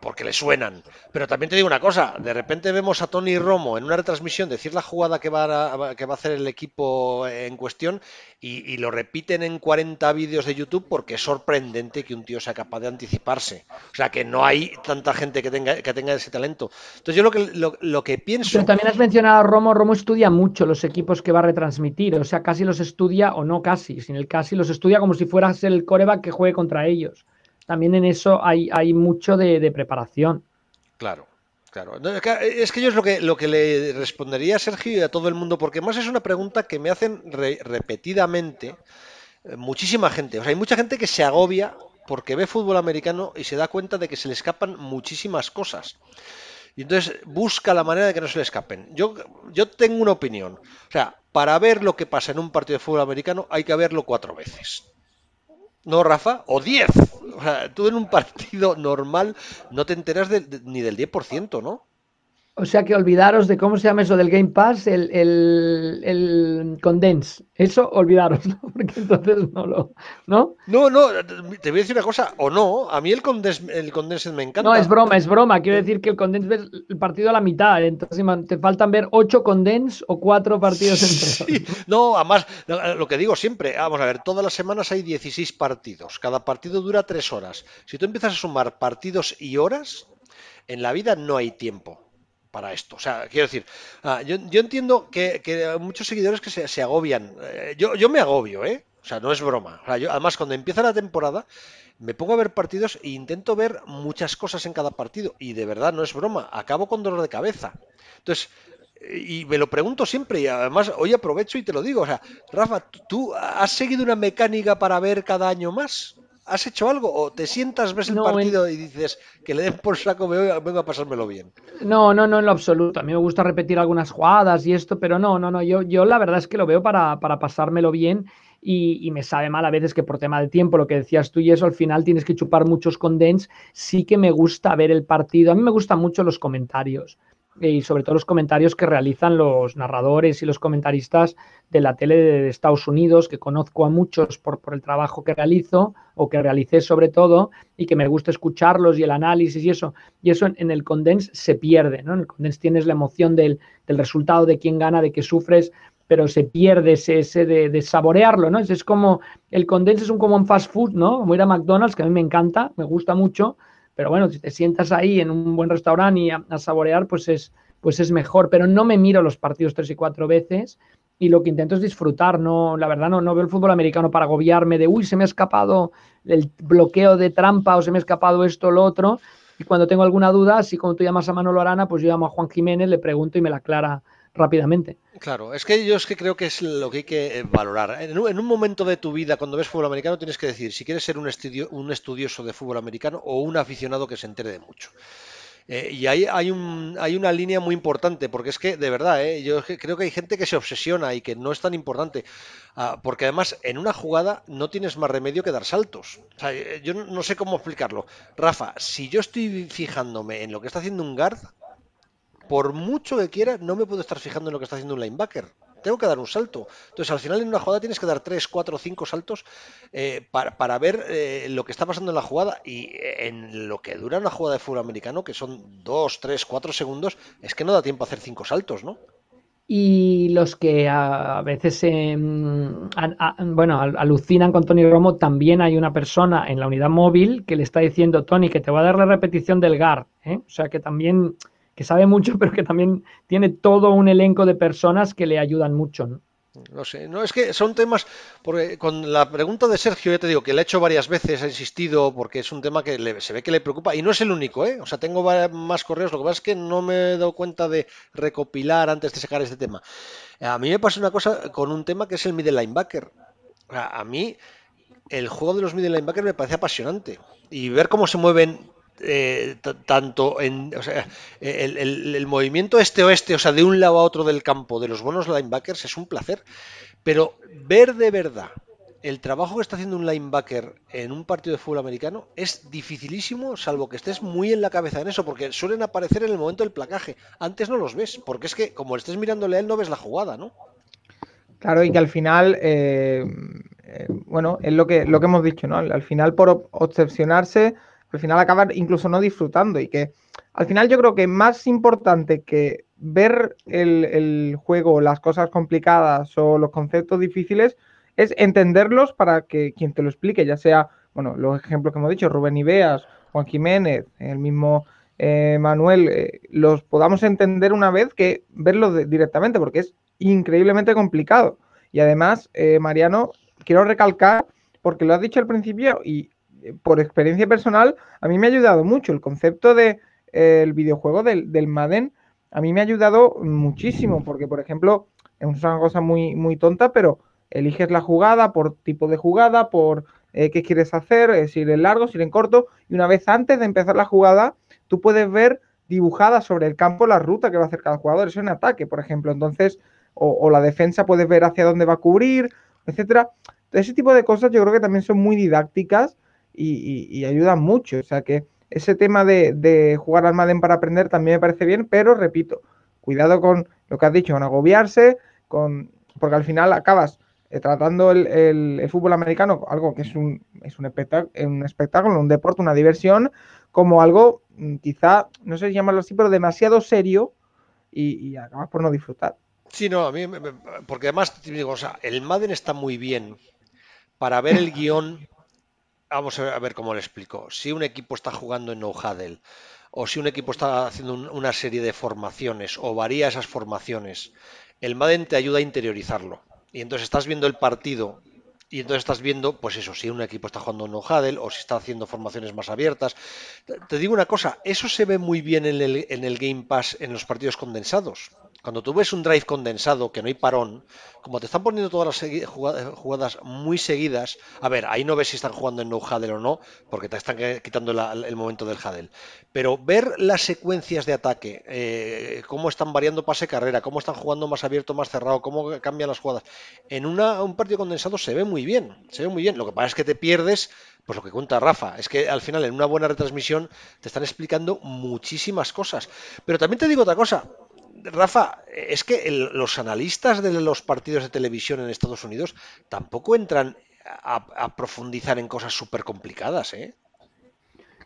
porque le suenan. Pero también te digo una cosa, de repente vemos a Tony Romo en una retransmisión decir la jugada que va a, que va a hacer el equipo en cuestión y, lo repiten en 40 vídeos de YouTube porque es sorprendente que un tío sea capaz de anticiparse. O sea, que no hay tanta gente que tenga, que tenga ese talento. Entonces yo lo que, lo, que pienso... Pero también has mencionado a Romo, Romo estudia mucho los equipos que va a retransmitir, o sea, casi los estudia, o no casi, sin el casi los estudia como si fueras el coreback que juegue contra ellos. También en eso hay, hay mucho de, preparación. Claro. Claro, es que yo es lo que, lo que le respondería a Sergio y a todo el mundo, porque más es una pregunta que me hacen repetidamente eh, muchísima gente. O sea, hay mucha gente que se agobia porque ve fútbol americano y se da cuenta de que se le escapan muchísimas cosas. Y entonces busca la manera de que no se le escapen. Yo, yo tengo una opinión. O sea, para ver lo que pasa en un partido de fútbol americano hay que verlo cuatro veces. ¿No, Rafa? O diez. O sea, tú en un partido normal no te enteras ni del 10%, ¿no? O sea que olvidaros de cómo se llama eso del Game Pass, el, el, el condense. Eso olvidaros, [laughs] ¿no? Porque entonces no lo. ¿No? No, no, te voy a decir una cosa, o no, a mí el condense, el me encanta. No, es broma, es broma. Quiero decir que el condense ves el partido a la mitad, entonces te faltan ver ocho condense o cuatro partidos entre. Sí, no, además, lo que digo siempre, vamos a ver, todas las semanas hay 16 partidos, cada partido dura tres horas. Si tú empiezas a sumar partidos y horas, en la vida no hay tiempo para esto. O sea, quiero decir, ah, yo, entiendo que, hay muchos seguidores que se, agobian. Eh, yo, yo, me agobio, ¿eh? O sea, no es broma. además, cuando empieza la temporada, me pongo a ver partidos e intento ver muchas cosas en cada partido. Y de verdad, no es broma. Acabo con dolor de cabeza. Entonces, y me lo pregunto siempre y además hoy aprovecho y te lo digo. O sea, Rafa, ¿tú has seguido una mecánica para ver cada año más? ¿Has hecho algo? ¿O te sientas, ves el partido y dices que le den por saco, vengo a pasármelo bien? No, no, no, en lo absoluto. A mí me gusta repetir algunas jugadas y esto, pero no, no, no. Yo, yo la verdad es que lo veo para, para pasármelo bien y, me sabe mal a veces que por tema de tiempo, lo que decías tú y eso, al final tienes que chupar muchos condens. Sí que me gusta ver el partido. A mí me gustan mucho los comentarios y sobre todo los comentarios que realizan los narradores y los comentaristas de la tele de Estados Unidos, que conozco a muchos por, por, el trabajo que realizo o que realicé sobre todo y que me gusta escucharlos y el análisis y eso. Y eso en, el condense se pierde, ¿no? En el condense tienes la emoción del, del, resultado, de quién gana, de que sufres, pero se pierde ese, ese de, de, saborearlo, ¿no? Es, es como, el condense es un como un fast food, ¿no? Como ir a McDonald's, que a mí me encanta, me gusta mucho, pero bueno, si te sientas ahí en un buen restaurante y a, saborear, pues es, pues es mejor. Pero no me miro los partidos tres y cuatro veces y lo que intento es disfrutar. No, la verdad, no, no veo el fútbol americano para agobiarme de, uy, se me ha escapado el bloqueo de trampa o se me ha escapado esto o lo otro. Y cuando tengo alguna duda, así como tú llamas a Manolo Arana, pues yo llamo a Juan Jiménez, le pregunto y me la aclara rápidamente. Claro, es que yo es que creo que es lo que hay que eh, valorar. En un, momento de tu vida, cuando ves fútbol americano, tienes que decir si quieres ser un, estudio, un estudioso de fútbol americano o un aficionado que se entere de mucho. Eh, y hay, un, hay una línea muy importante, porque es que, de verdad, eh, yo creo que hay gente que se obsesiona y que no es tan importante, ah, porque además en una jugada no tienes más remedio que dar saltos. yo no sé cómo explicarlo. Rafa, si yo estoy fijándome en lo que está haciendo un guard, por mucho que quiera, no me puedo estar fijando en lo que está haciendo un linebacker. Tengo que dar un salto. Entonces, al final en una jugada tienes que dar 3, 4, 5 saltos eh, para, ver eh, lo que está pasando en la jugada. Y eh, en lo que dura una jugada de fútbol americano, que son 2, 3, 4 segundos, es que no da tiempo a hacer 5 saltos, ¿no? Y los que a veces bueno, alucinan con Tony Romo, también hay una persona en la unidad móvil que le está diciendo, Tony, que te va a dar la repetición del GAR. O sea que también que sabe mucho, [laughs] pero que también tiene todo un elenco de personas que le ayudan mucho. ¿no? No sé, no es que son temas, porque con la pregunta de Sergio, ya te digo que le he hecho varias veces, ha insistido, porque es un tema que se ve que le preocupa, y no es el único, ¿eh? O sea, tengo más correos, lo que pasa es que no me he dado cuenta de recopilar antes de sacar este tema. A mí me pasa una cosa con un tema que es el middle linebacker. A mí el juego de los middle linebackers me parece apasionante, y ver cómo se mueven eh, tanto en o sea, el, movimiento este-oeste, o sea, de un lado a otro del campo de los buenos linebackers es un placer, pero ver de verdad el trabajo que está haciendo un linebacker en un partido de fútbol americano es dificilísimo, salvo que estés muy en la cabeza en eso, porque suelen aparecer en el momento del placaje. Antes no los ves, porque es que como estés mirándole a él no ves la jugada, ¿no? Claro, y que al final, eh, eh, bueno, es lo que, lo que hemos dicho, ¿no? Al, final, por obsesionarse, al final acabar incluso no disfrutando y que al final yo creo que más importante que ver el, juego, las cosas complicadas o los conceptos difíciles es entenderlos para que quien te lo explique, ya sea, bueno, los ejemplos que hemos dicho, Rubén Ibeas, Juan Jiménez, el mismo eh, Manuel, eh, los podamos entender una vez que verlo directamente, porque es increíblemente complicado. Y además, eh, Mariano, quiero recalcar, porque lo has dicho al principio y por experiencia personal, a mí me ha ayudado mucho. El concepto de el videojuego del, del Madden a mí me ha ayudado muchísimo, porque por ejemplo, es una cosa muy, muy tonta, pero eliges la jugada por tipo de jugada, por eh, qué quieres hacer, eh, si ir en largo, si ir en corto, y una vez antes de empezar la jugada, tú puedes ver dibujada sobre el campo la ruta que va a hacer cada jugador, eso en ataque, por ejemplo, entonces, o, la defensa puedes ver hacia dónde va a cubrir, etcétera. Ese tipo de cosas yo creo que también son muy didácticas y, ayudan mucho, o sea que ese tema de, de jugar al Madden para aprender también me parece bien, pero repito, cuidado con lo que has dicho, con agobiarse, con porque al final acabas eh, tratando el, fútbol americano, algo que es un, es un, espectáculo, un espectáculo, un deporte, una diversión, como algo mm, quizá, no sé si llamarlo así, pero demasiado serio y, acabas por no disfrutar. Sí, no, a mí, porque además, digo, o sea, el Madden está muy bien para ver el guion. Vamos a ver cómo le explico. Si un equipo está jugando en no huddle o si un equipo está haciendo una serie de formaciones o varía esas formaciones, el Madden te ayuda a interiorizarlo y entonces estás viendo el partido y entonces estás viendo, pues eso, si un equipo está jugando no huddle o si está haciendo formaciones más abiertas. Te digo una cosa, eso se ve muy bien en el, en el Game Pass en los partidos condensados. Cuando tú ves un drive condensado, que no hay parón, como te están poniendo todas las jugadas muy seguidas, a ver, ahí no ves si están jugando en no huddle o no, porque te están quitando el momento del huddle. Pero ver las secuencias de ataque, eh, cómo están variando pase carrera, cómo están jugando más abierto, más cerrado, cómo cambian las jugadas, en un partido condensado se ve muy bien, se ve muy bien. Lo que pasa es que te pierdes pues lo que cuenta Rafa, es que al final en una buena retransmisión te están explicando muchísimas cosas. Pero también te digo otra cosa, Rafa, es que los analistas de los partidos de televisión en Estados Unidos tampoco entran a, profundizar en cosas súper complicadas, ¿eh?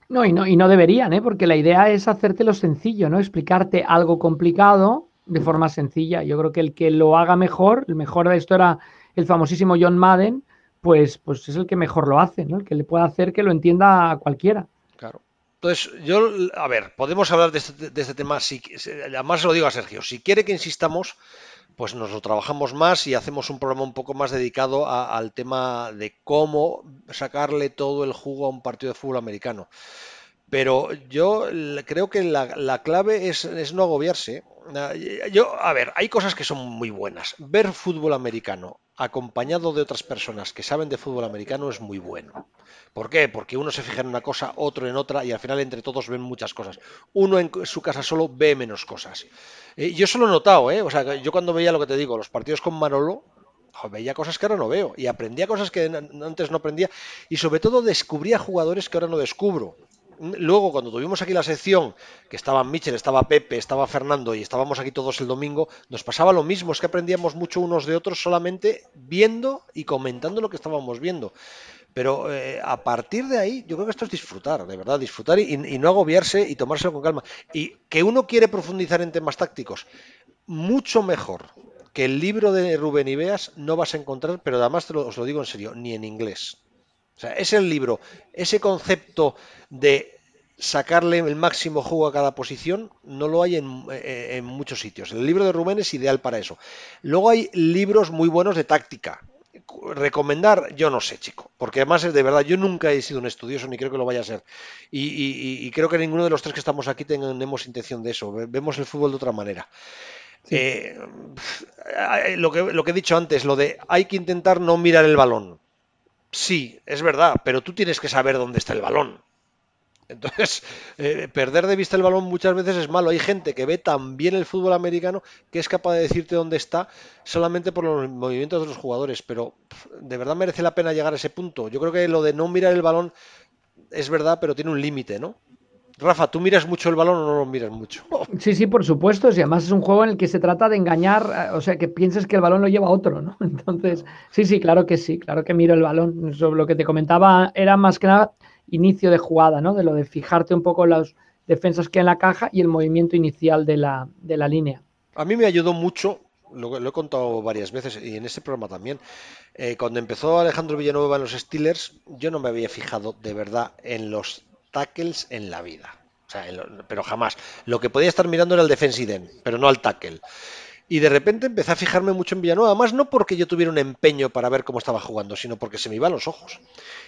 No y, no, y no deberían, ¿eh? porque la idea es hacértelo sencillo, ¿no? Explicarte algo complicado de forma sencilla. Yo creo que el que lo haga mejor, el mejor de esto era el famosísimo John Madden, pues, pues es el que mejor lo hace, ¿no? El que le puede hacer que lo entienda a cualquiera. Entonces, yo, a ver, podemos hablar de este, este tema, además se lo digo a Sergio, si quiere que insistamos, pues nos lo trabajamos más y hacemos un programa un poco más dedicado al tema de cómo sacarle todo el jugo a un partido de fútbol americano. Pero yo creo que la, clave es, es, no agobiarse. Yo, a ver, hay cosas que son muy buenas. Ver fútbol americano acompañado de otras personas que saben de fútbol americano es muy bueno. ¿Por qué? Porque uno se fija en una cosa, otro en otra y al final entre todos ven muchas cosas. Uno en su casa solo ve menos cosas. Eh, yo eso lo he notado, ¿eh? O sea, yo cuando veía lo que te digo, los partidos con Manolo, veía cosas que ahora no veo y aprendía cosas que antes no aprendía y sobre todo descubría jugadores que ahora no descubro. Luego, cuando tuvimos aquí la sección, que estaban Michel, estaba Pepe, estaba Fernando y estábamos aquí todos el domingo, nos pasaba lo mismo, es que aprendíamos mucho unos de otros solamente viendo y comentando lo que estábamos viendo. Pero eh, a partir de ahí, yo creo que esto es disfrutar, de verdad, disfrutar y, no agobiarse y tomárselo con calma. Y que uno quiere profundizar en temas tácticos, mucho mejor que el libro de Rubén Ibeas no vas a encontrar, pero además te os lo digo en serio, ni en inglés. O sea, es el libro, ese concepto de sacarle el máximo jugo a cada posición, no lo hay en, eh, en, muchos sitios. El libro de Rubén es ideal para eso. Luego hay libros muy buenos de táctica. Recomendar, yo no sé, chico, porque además es de verdad, yo nunca he sido un estudioso ni creo que lo vaya a ser. Y, creo que ninguno de los tres que estamos aquí tenemos intención de eso. Vemos el fútbol de otra manera. Eh, lo, que, lo que he dicho antes, lo de hay que intentar no mirar el balón. Sí, es verdad, pero tú tienes que saber dónde está el balón. Entonces, [laughs] eh, perder de vista el balón muchas veces es malo. Hay gente que ve tan bien el fútbol americano que es capaz de decirte dónde está solamente por los movimientos de los jugadores. Pero de verdad merece la pena llegar a ese punto. Yo creo que lo de no mirar el balón es verdad, pero tiene un límite, ¿no? Rafa, ¿tú miras mucho el balón o no lo miras mucho? [laughs] Sí, sí, por supuesto. Y además es un juego en el que se trata de engañar, eh, o sea, que pienses que el balón lo lleva otro, ¿no? [laughs] Entonces, sí, sí, claro que sí, claro que miro el balón. Sobre lo que te comentaba era más que nada inicio de jugada, ¿no? De lo de fijarte un poco en las defensas que hay en la caja y el movimiento inicial de la, de la línea. A mí me ayudó mucho, lo, he contado varias veces y en este programa también, eh, cuando empezó Alejandro Villanueva en los Steelers, yo no me había fijado de verdad en los tackles en la vida. O sea, pero jamás. Lo que podía estar mirando era el defensive end, pero no al tackle. Y de repente empecé a fijarme mucho en Villanueva, además no porque yo tuviera un empeño para ver cómo estaba jugando, sino porque se me iban los ojos.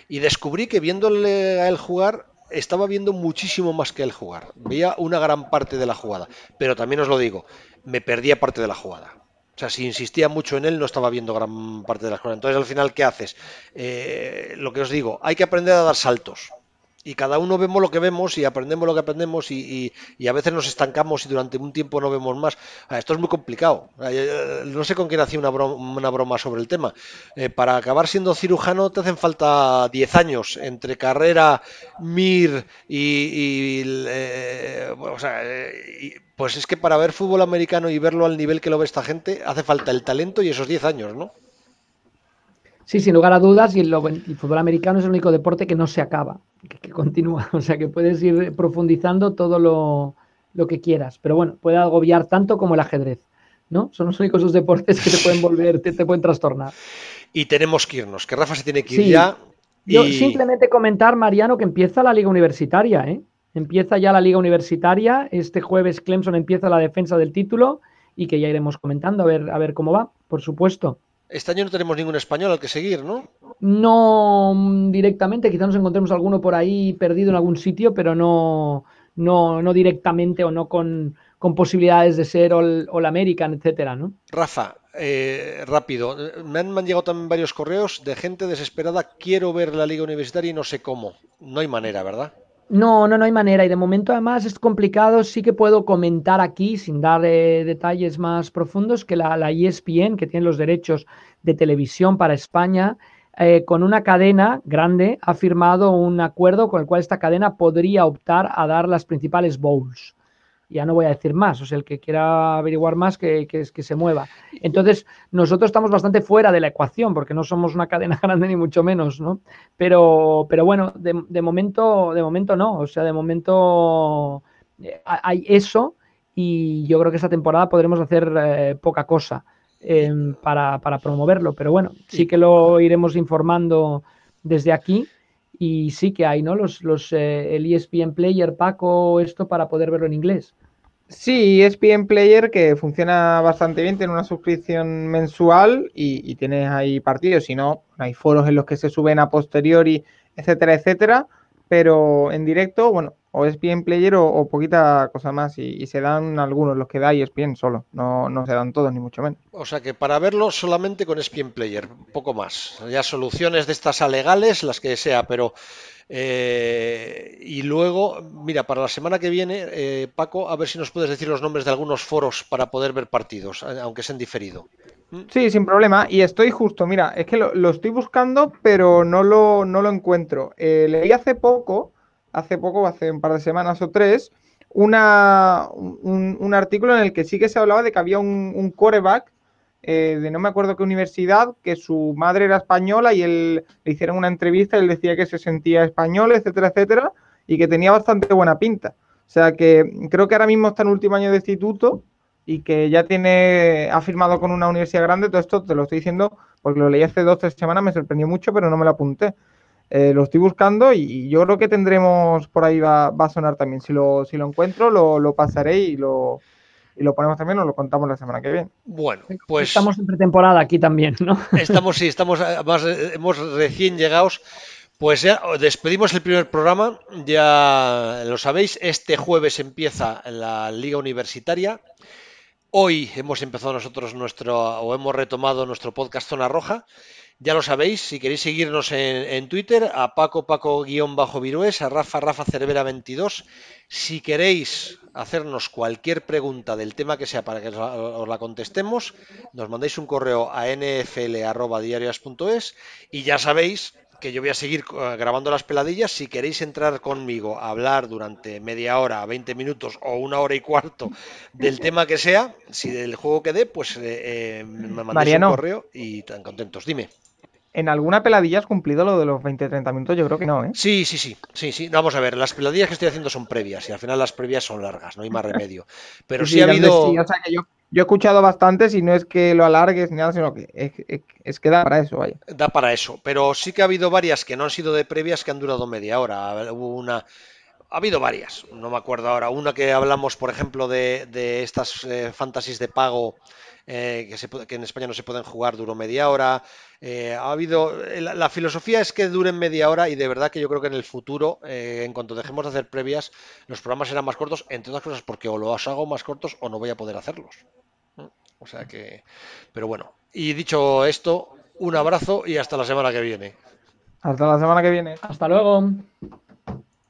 Y descubrí que viéndole a él jugar, estaba viendo muchísimo más que él jugar. Veía una gran parte de la jugada. Pero también os lo digo, me perdía parte de la jugada. O sea, si insistía mucho en él, no estaba viendo gran parte de la jugada. Entonces, al final, ¿qué haces? Eh, lo que os digo, hay que aprender a dar saltos y cada uno vemos lo que vemos y aprendemos lo que aprendemos y, a veces nos estancamos y durante un tiempo no vemos más. Esto es muy complicado. Eh, no sé con quién hacía una broma, sobre el tema. Eh, para acabar siendo cirujano te hacen falta 10 años entre carrera, MIR y... Eh, pues es que para ver fútbol americano y verlo al nivel que lo ve esta gente hace falta el talento y esos 10 años, ¿no? Sí, sin lugar a dudas, y el, fútbol americano es el único deporte que no se acaba, que, continúa, [laughs] o sea que puedes ir profundizando todo lo, que quieras, pero bueno, puede agobiar tanto como el ajedrez, ¿no? Son los únicos dos deportes que te pueden volver, te, pueden trastornar. Y tenemos que irnos, que Rafa se tiene que ir ya. Yo simplemente comentar, Mariano, que empieza la liga universitaria, ¿eh? Empieza ya la liga universitaria, este jueves Clemson empieza la defensa del título y que ya iremos comentando a ver, a ver cómo va, por supuesto. Este año no tenemos ningún español al que seguir, ¿no? No mm, directamente, quizás nos encontremos alguno por ahí perdido en algún sitio, pero no, no, no directamente o no con, posibilidades de ser All, All, American, etcétera, ¿no? Rafa, eh, rápido, me han, me han, llegado también varios correos de gente desesperada, quiero ver la liga universitaria y no sé cómo. No hay manera, ¿verdad? No, no, no hay manera. Y de momento, además, es complicado. Sí que puedo comentar aquí, sin dar eh, detalles más profundos, que la, ESPN, que tiene los derechos de televisión para España, eh, con una cadena grande, ha firmado un acuerdo con el cual esta cadena podría optar a dar las principales bowls ya no voy a decir más, o sea, el que quiera averiguar más que, que, que, se mueva. Entonces, nosotros estamos bastante fuera de la ecuación, porque no somos una cadena [laughs] grande ni mucho menos, ¿no? Pero, pero bueno, de, momento, de momento no, o sea, de momento eh, hay eso y yo creo que esta temporada podremos hacer eh, poca cosa em, para, para promoverlo, pero bueno, sí que lo iremos informando desde aquí y sí que hay, ¿no? Los, los, eh, el ESPN Player, Paco, esto para poder verlo en inglés. Sí, ESPN Player que funciona bastante bien, tiene una suscripción mensual y, y tienes ahí partidos, si no, hay foros en los que se suben a posteriori, etcétera, etcétera, pero en directo, bueno, o ESPN Player o, poquita cosa más y, se dan algunos, los que da ESPN solo, no, no se dan todos ni mucho menos. O sea que para verlo solamente con ESPN Player, poco más. Ya soluciones de estas alegales, las que sea, pero... Eh, y luego, mira, para la semana que viene, eh, Paco, a ver si nos puedes decir los nombres de algunos foros para poder ver partidos, aunque sean diferido. Sí, sin problema. Y estoy justo, mira, es que lo, estoy buscando, pero no lo, no lo encuentro. Eh, leí hace poco hace poco, hace un par de semanas o tres, una, un, artículo en el que sí que se hablaba de que había un, un coreback eh, de no me acuerdo qué universidad, que su madre era española y él le hicieron una entrevista y él decía que se sentía español, etcétera, etcétera, y que tenía bastante buena pinta. O sea que creo que ahora mismo está en último año de instituto y que ya tiene, ha firmado con una universidad grande. Todo esto te lo estoy diciendo porque lo leí hace dos o tres semanas, me sorprendió mucho, pero no me lo apunté. Eh, lo estoy buscando y, yo creo que tendremos por ahí va, a sonar también. Si lo, si lo encuentro, lo, pasaré y lo, y lo ponemos también o lo contamos la semana que viene. Bueno, pues. Estamos en pretemporada aquí también, ¿no? [laughs] Estamos, sí, estamos, además, hemos recién llegados. Pues ya despedimos el primer programa, ya lo sabéis, este jueves empieza la Liga Universitaria. Hoy hemos empezado nosotros nuestro, o hemos retomado nuestro podcast Zona Roja. Ya lo sabéis, si queréis seguirnos en, Twitter, a Paco Paco-Virués, a Rafa Rafa Cervera 22. Si queréis hacernos cualquier pregunta del tema que sea para que os la contestemos, nos mandáis un correo a nfl.diarias.es y ya sabéis que yo voy a seguir eh, grabando las peladillas. Si queréis entrar conmigo a hablar durante media hora, 20 minutos o una hora y cuarto del [laughs] tema que sea, si del juego que dé, pues eh, eh, me mandáis un correo y tan contentos. Dime. ¿En alguna peladilla has cumplido lo de los 20-30 minutos? Yo creo que no, ¿eh? Sí, sí, sí, sí, sí. Vamos a ver, las peladillas que estoy haciendo son previas y al final las previas son largas, no hay más remedio. [laughs] Pero sí, ha habido... o sea que yo, he escuchado bastantes y no es que lo alargues ni nada, sino que es, que da para eso, vaya. Da para eso, pero sí que ha habido varias que no han sido de previas que han durado media hora. Hubo una ha habido varias, no me acuerdo ahora. Una que hablamos, por ejemplo, de, de estas eh, fantasies de pago eh, que, se, que, en España no se pueden jugar, duró media hora. Eh, ha habido. Eh, la, la, filosofía es que duren media hora y de verdad que yo creo que en el futuro, eh, en cuanto dejemos de hacer previas, los programas serán más cortos, entre otras cosas porque o los hago más cortos o no voy a poder hacerlos. O sea que. Pero bueno. Y dicho esto, un abrazo y hasta la semana que viene. Hasta la semana que viene. Hasta luego.